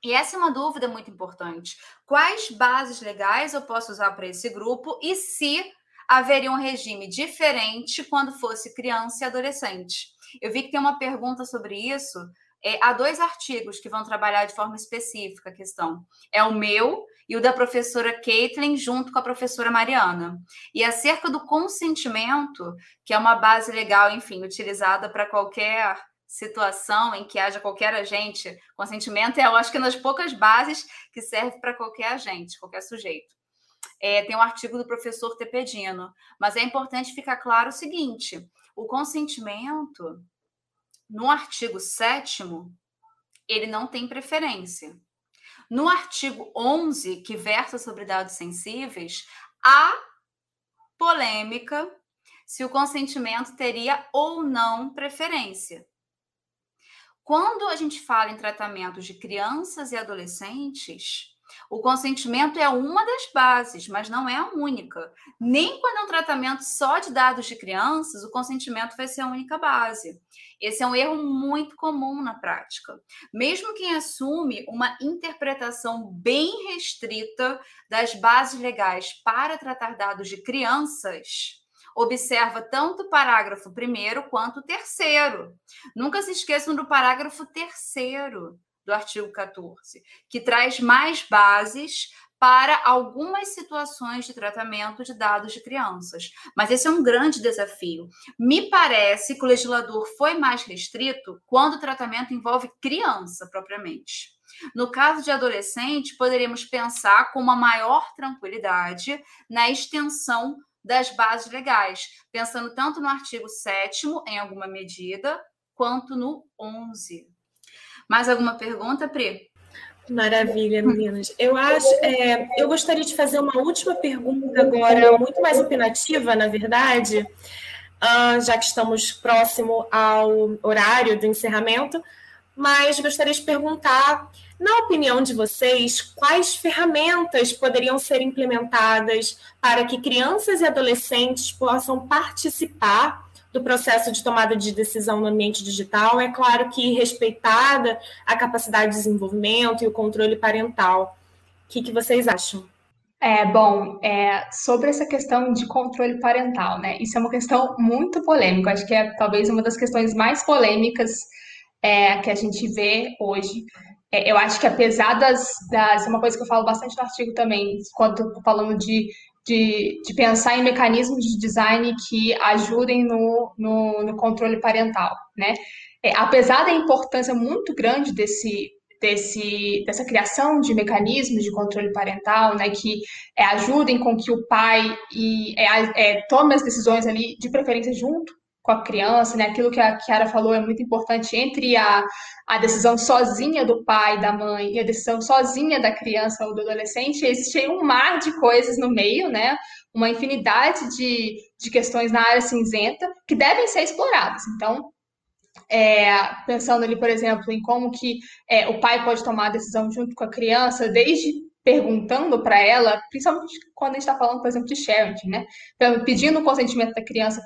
[SPEAKER 4] E essa é uma dúvida muito importante. Quais bases legais eu posso usar para esse grupo e se haveria um regime diferente quando fosse criança e adolescente? Eu vi que tem uma pergunta sobre isso. É, há dois artigos que vão trabalhar de forma específica a questão. É o meu e o da professora Caitlin junto com a professora Mariana. E acerca do consentimento, que é uma base legal, enfim, utilizada para qualquer situação em que haja qualquer agente, consentimento é, eu acho que, nas poucas bases que serve para qualquer agente, qualquer sujeito. É, tem um artigo do professor Tepedino, mas é importante ficar claro o seguinte: o consentimento, no artigo 7, ele não tem preferência. No artigo 11, que versa sobre dados sensíveis, há polêmica se o consentimento teria ou não preferência. Quando a gente fala em tratamentos de crianças e adolescentes, o consentimento é uma das bases, mas não é a única. Nem quando é um tratamento só de dados de crianças, o consentimento vai ser a única base. Esse é um erro muito comum na prática. Mesmo quem assume uma interpretação bem restrita das bases legais para tratar dados de crianças, observa tanto o parágrafo primeiro quanto o terceiro. Nunca se esqueçam do parágrafo terceiro do artigo 14, que traz mais bases para algumas situações de tratamento de dados de crianças. Mas esse é um grande desafio. Me parece que o legislador foi mais restrito quando o tratamento envolve criança propriamente. No caso de adolescente, poderíamos pensar com uma maior tranquilidade na extensão das bases legais, pensando tanto no artigo 7 em alguma medida, quanto no 11. Mais alguma pergunta, Pri?
[SPEAKER 2] Maravilha, meninas. Eu acho, é, eu gostaria de fazer uma última pergunta agora, muito mais opinativa, na verdade, uh, já que estamos próximo ao horário do encerramento, mas gostaria de perguntar, na opinião de vocês, quais ferramentas poderiam ser implementadas para que crianças e adolescentes possam participar do processo de tomada de decisão no ambiente digital, é claro que respeitada a capacidade de desenvolvimento e o controle parental. O que, que vocês acham?
[SPEAKER 3] É, bom, é, sobre essa questão de controle parental, né? Isso é uma questão muito polêmica. Acho que é talvez uma das questões mais polêmicas é, que a gente vê hoje. É, eu acho que apesar das, das. Uma coisa que eu falo bastante no artigo também, quando falando de de, de pensar em mecanismos de design que ajudem no, no, no controle parental, né? É, apesar da importância muito grande desse, desse, dessa criação de mecanismos de controle parental, né, que é, ajudem com que o pai e, é, é, tome as decisões ali, de preferência junto com a criança, né? Aquilo que a Kiara falou é muito importante entre a, a decisão sozinha do pai, da mãe e a decisão sozinha da criança ou do adolescente, existe um mar de coisas no meio, né? Uma infinidade de, de questões na área cinzenta que devem ser exploradas. Então, é, pensando ali, por exemplo, em como que é, o pai pode tomar a decisão junto com a criança, desde perguntando para ela, principalmente quando a gente está falando, por exemplo, de sharing, né? Pedindo o consentimento da criança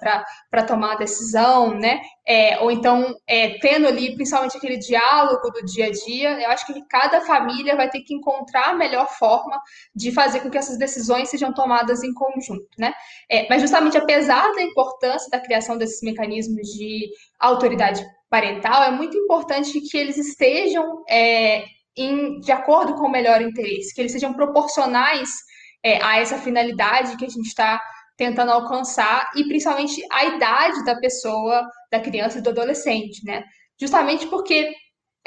[SPEAKER 3] para tomar a decisão, né? É, ou então é, tendo ali, principalmente aquele diálogo do dia a dia. Eu acho que cada família vai ter que encontrar a melhor forma de fazer com que essas decisões sejam tomadas em conjunto, né? É, mas justamente apesar da importância da criação desses mecanismos de autoridade parental, é muito importante que eles estejam é, em, de acordo com o melhor interesse, que eles sejam proporcionais é, a essa finalidade que a gente está tentando alcançar e principalmente a idade da pessoa, da criança e do adolescente, né? Justamente porque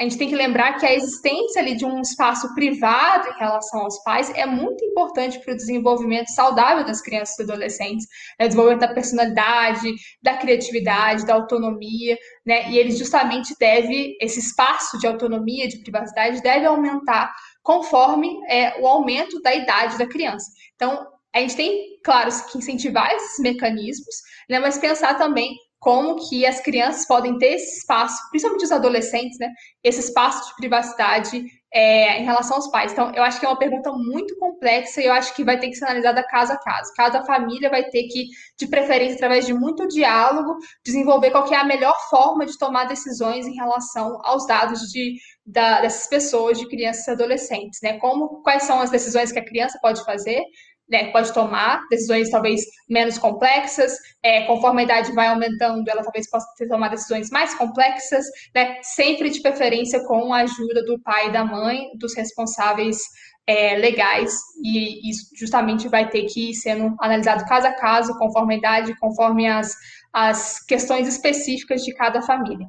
[SPEAKER 3] a gente tem que lembrar que a existência ali de um espaço privado em relação aos pais é muito importante para o desenvolvimento saudável das crianças e adolescentes, né? desenvolvimento da personalidade, da criatividade, da autonomia, né? E ele justamente deve, esse espaço de autonomia, de privacidade, deve aumentar conforme é, o aumento da idade da criança. Então, a gente tem, claro, que incentivar esses mecanismos, né? mas pensar também como que as crianças podem ter esse espaço, principalmente os adolescentes, né? Esse espaço de privacidade é, em relação aos pais. Então, eu acho que é uma pergunta muito complexa e eu acho que vai ter que ser analisada caso a caso. Cada família vai ter que, de preferência, através de muito diálogo, desenvolver qual é a melhor forma de tomar decisões em relação aos dados de, da, dessas pessoas, de crianças e adolescentes, né? Como, quais são as decisões que a criança pode fazer né, pode tomar decisões talvez menos complexas, é, conforme a idade vai aumentando, ela talvez possa tomar decisões mais complexas, né, sempre de preferência com a ajuda do pai e da mãe, dos responsáveis é, legais, e isso justamente vai ter que ir sendo analisado caso a caso, conforme a idade, conforme as, as questões específicas de cada família.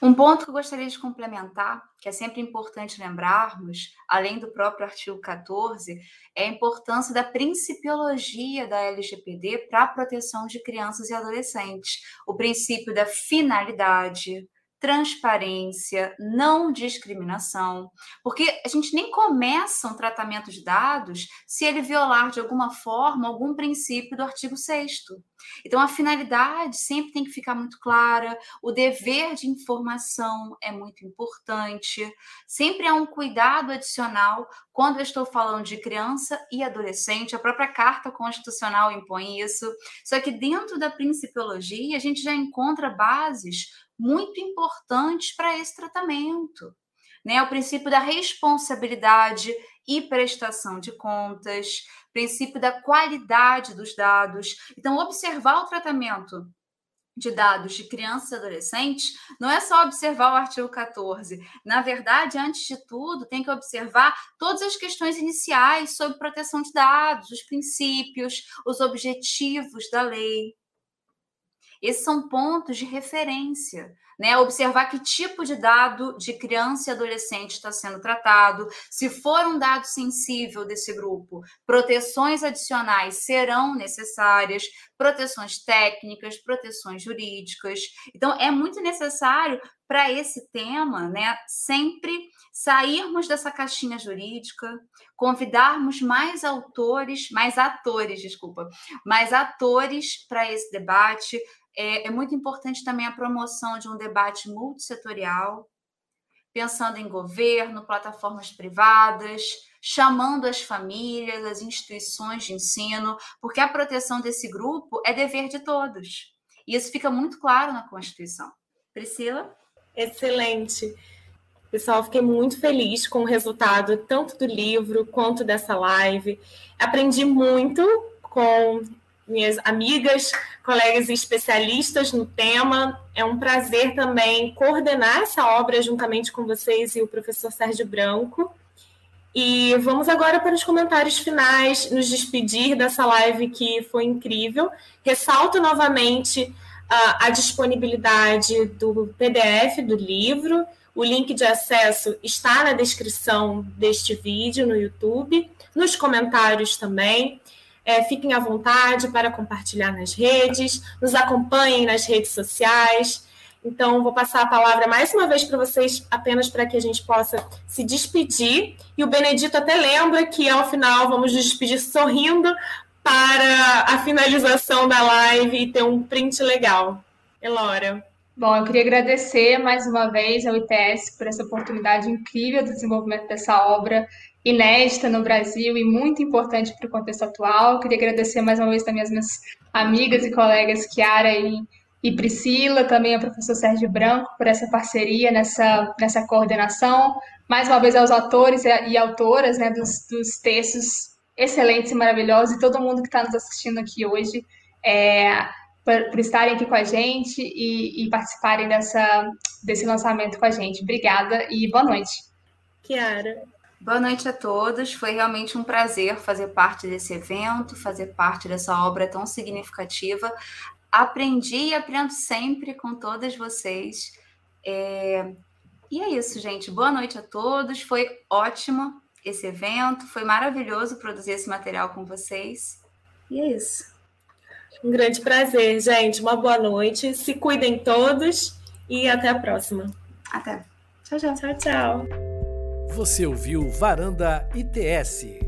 [SPEAKER 4] Um ponto que eu gostaria de complementar, que é sempre importante lembrarmos, além do próprio artigo 14, é a importância da principiologia da LGPD para a proteção de crianças e adolescentes. O princípio da finalidade, transparência, não discriminação, porque a gente nem começa um tratamento de dados se ele violar de alguma forma algum princípio do artigo 6 então, a finalidade sempre tem que ficar muito clara, o dever de informação é muito importante, sempre há um cuidado adicional quando eu estou falando de criança e adolescente, a própria Carta Constitucional impõe isso. Só que dentro da principiologia, a gente já encontra bases muito importantes para esse tratamento. Né? O princípio da responsabilidade e prestação de contas, princípio da qualidade dos dados. Então, observar o tratamento de dados de crianças e adolescentes não é só observar o artigo 14. Na verdade, antes de tudo, tem que observar todas as questões iniciais sobre proteção de dados, os princípios, os objetivos da lei. Esses são pontos de referência né? Observar que tipo de dado de criança e adolescente está sendo tratado, se for um dado sensível desse grupo, proteções adicionais serão necessárias, proteções técnicas, proteções jurídicas. Então, é muito necessário para esse tema, né, sempre sairmos dessa caixinha jurídica, convidarmos mais autores, mais atores, desculpa, mais atores para esse debate, é, é muito importante também a promoção de um debate multissetorial, pensando em governo, plataformas privadas, chamando as famílias, as instituições de ensino, porque a proteção desse grupo é dever de todos. E isso fica muito claro na Constituição. Priscila?
[SPEAKER 2] Excelente. Pessoal, fiquei muito feliz com o resultado tanto do livro quanto dessa live. Aprendi muito com minhas amigas, colegas especialistas no tema. É um prazer também coordenar essa obra juntamente com vocês e o professor Sérgio Branco. E vamos agora para os comentários finais, nos despedir dessa live que foi incrível. Ressalto novamente a, a disponibilidade do PDF do livro. O link de acesso está na descrição deste vídeo no YouTube, nos comentários também. É, fiquem à vontade para compartilhar nas redes, nos acompanhem nas redes sociais. Então, vou passar a palavra mais uma vez para vocês, apenas para que a gente possa se despedir. E o Benedito até lembra que, ao final, vamos nos despedir sorrindo para a finalização da live e ter um print legal. Elora.
[SPEAKER 3] Bom, eu queria agradecer mais uma vez ao ITS por essa oportunidade incrível do desenvolvimento dessa obra inédita no Brasil e muito importante para o contexto atual. Queria agradecer mais uma vez também as minhas amigas e colegas Kiara e, e Priscila, também ao professor Sérgio Branco por essa parceria nessa, nessa coordenação. Mais uma vez aos autores e, e autoras né, dos, dos textos excelentes e maravilhosos e todo mundo que está nos assistindo aqui hoje. É, por, por, estarem aqui com a gente e, e participarem dessa, desse lançamento com a gente. Obrigada e boa noite.
[SPEAKER 2] Kiara.
[SPEAKER 4] Boa noite a todos. Foi realmente um prazer fazer parte desse evento, fazer parte dessa obra tão significativa. Aprendi e aprendo sempre com todas vocês. É... E é isso, gente. Boa noite a todos. Foi ótimo esse evento. Foi maravilhoso produzir esse material com vocês. E é isso.
[SPEAKER 2] Um grande prazer, gente. Uma boa noite. Se cuidem todos e até a próxima.
[SPEAKER 4] Até. Tchau, tchau.
[SPEAKER 2] Tchau, tchau.
[SPEAKER 1] Você ouviu Varanda ITS.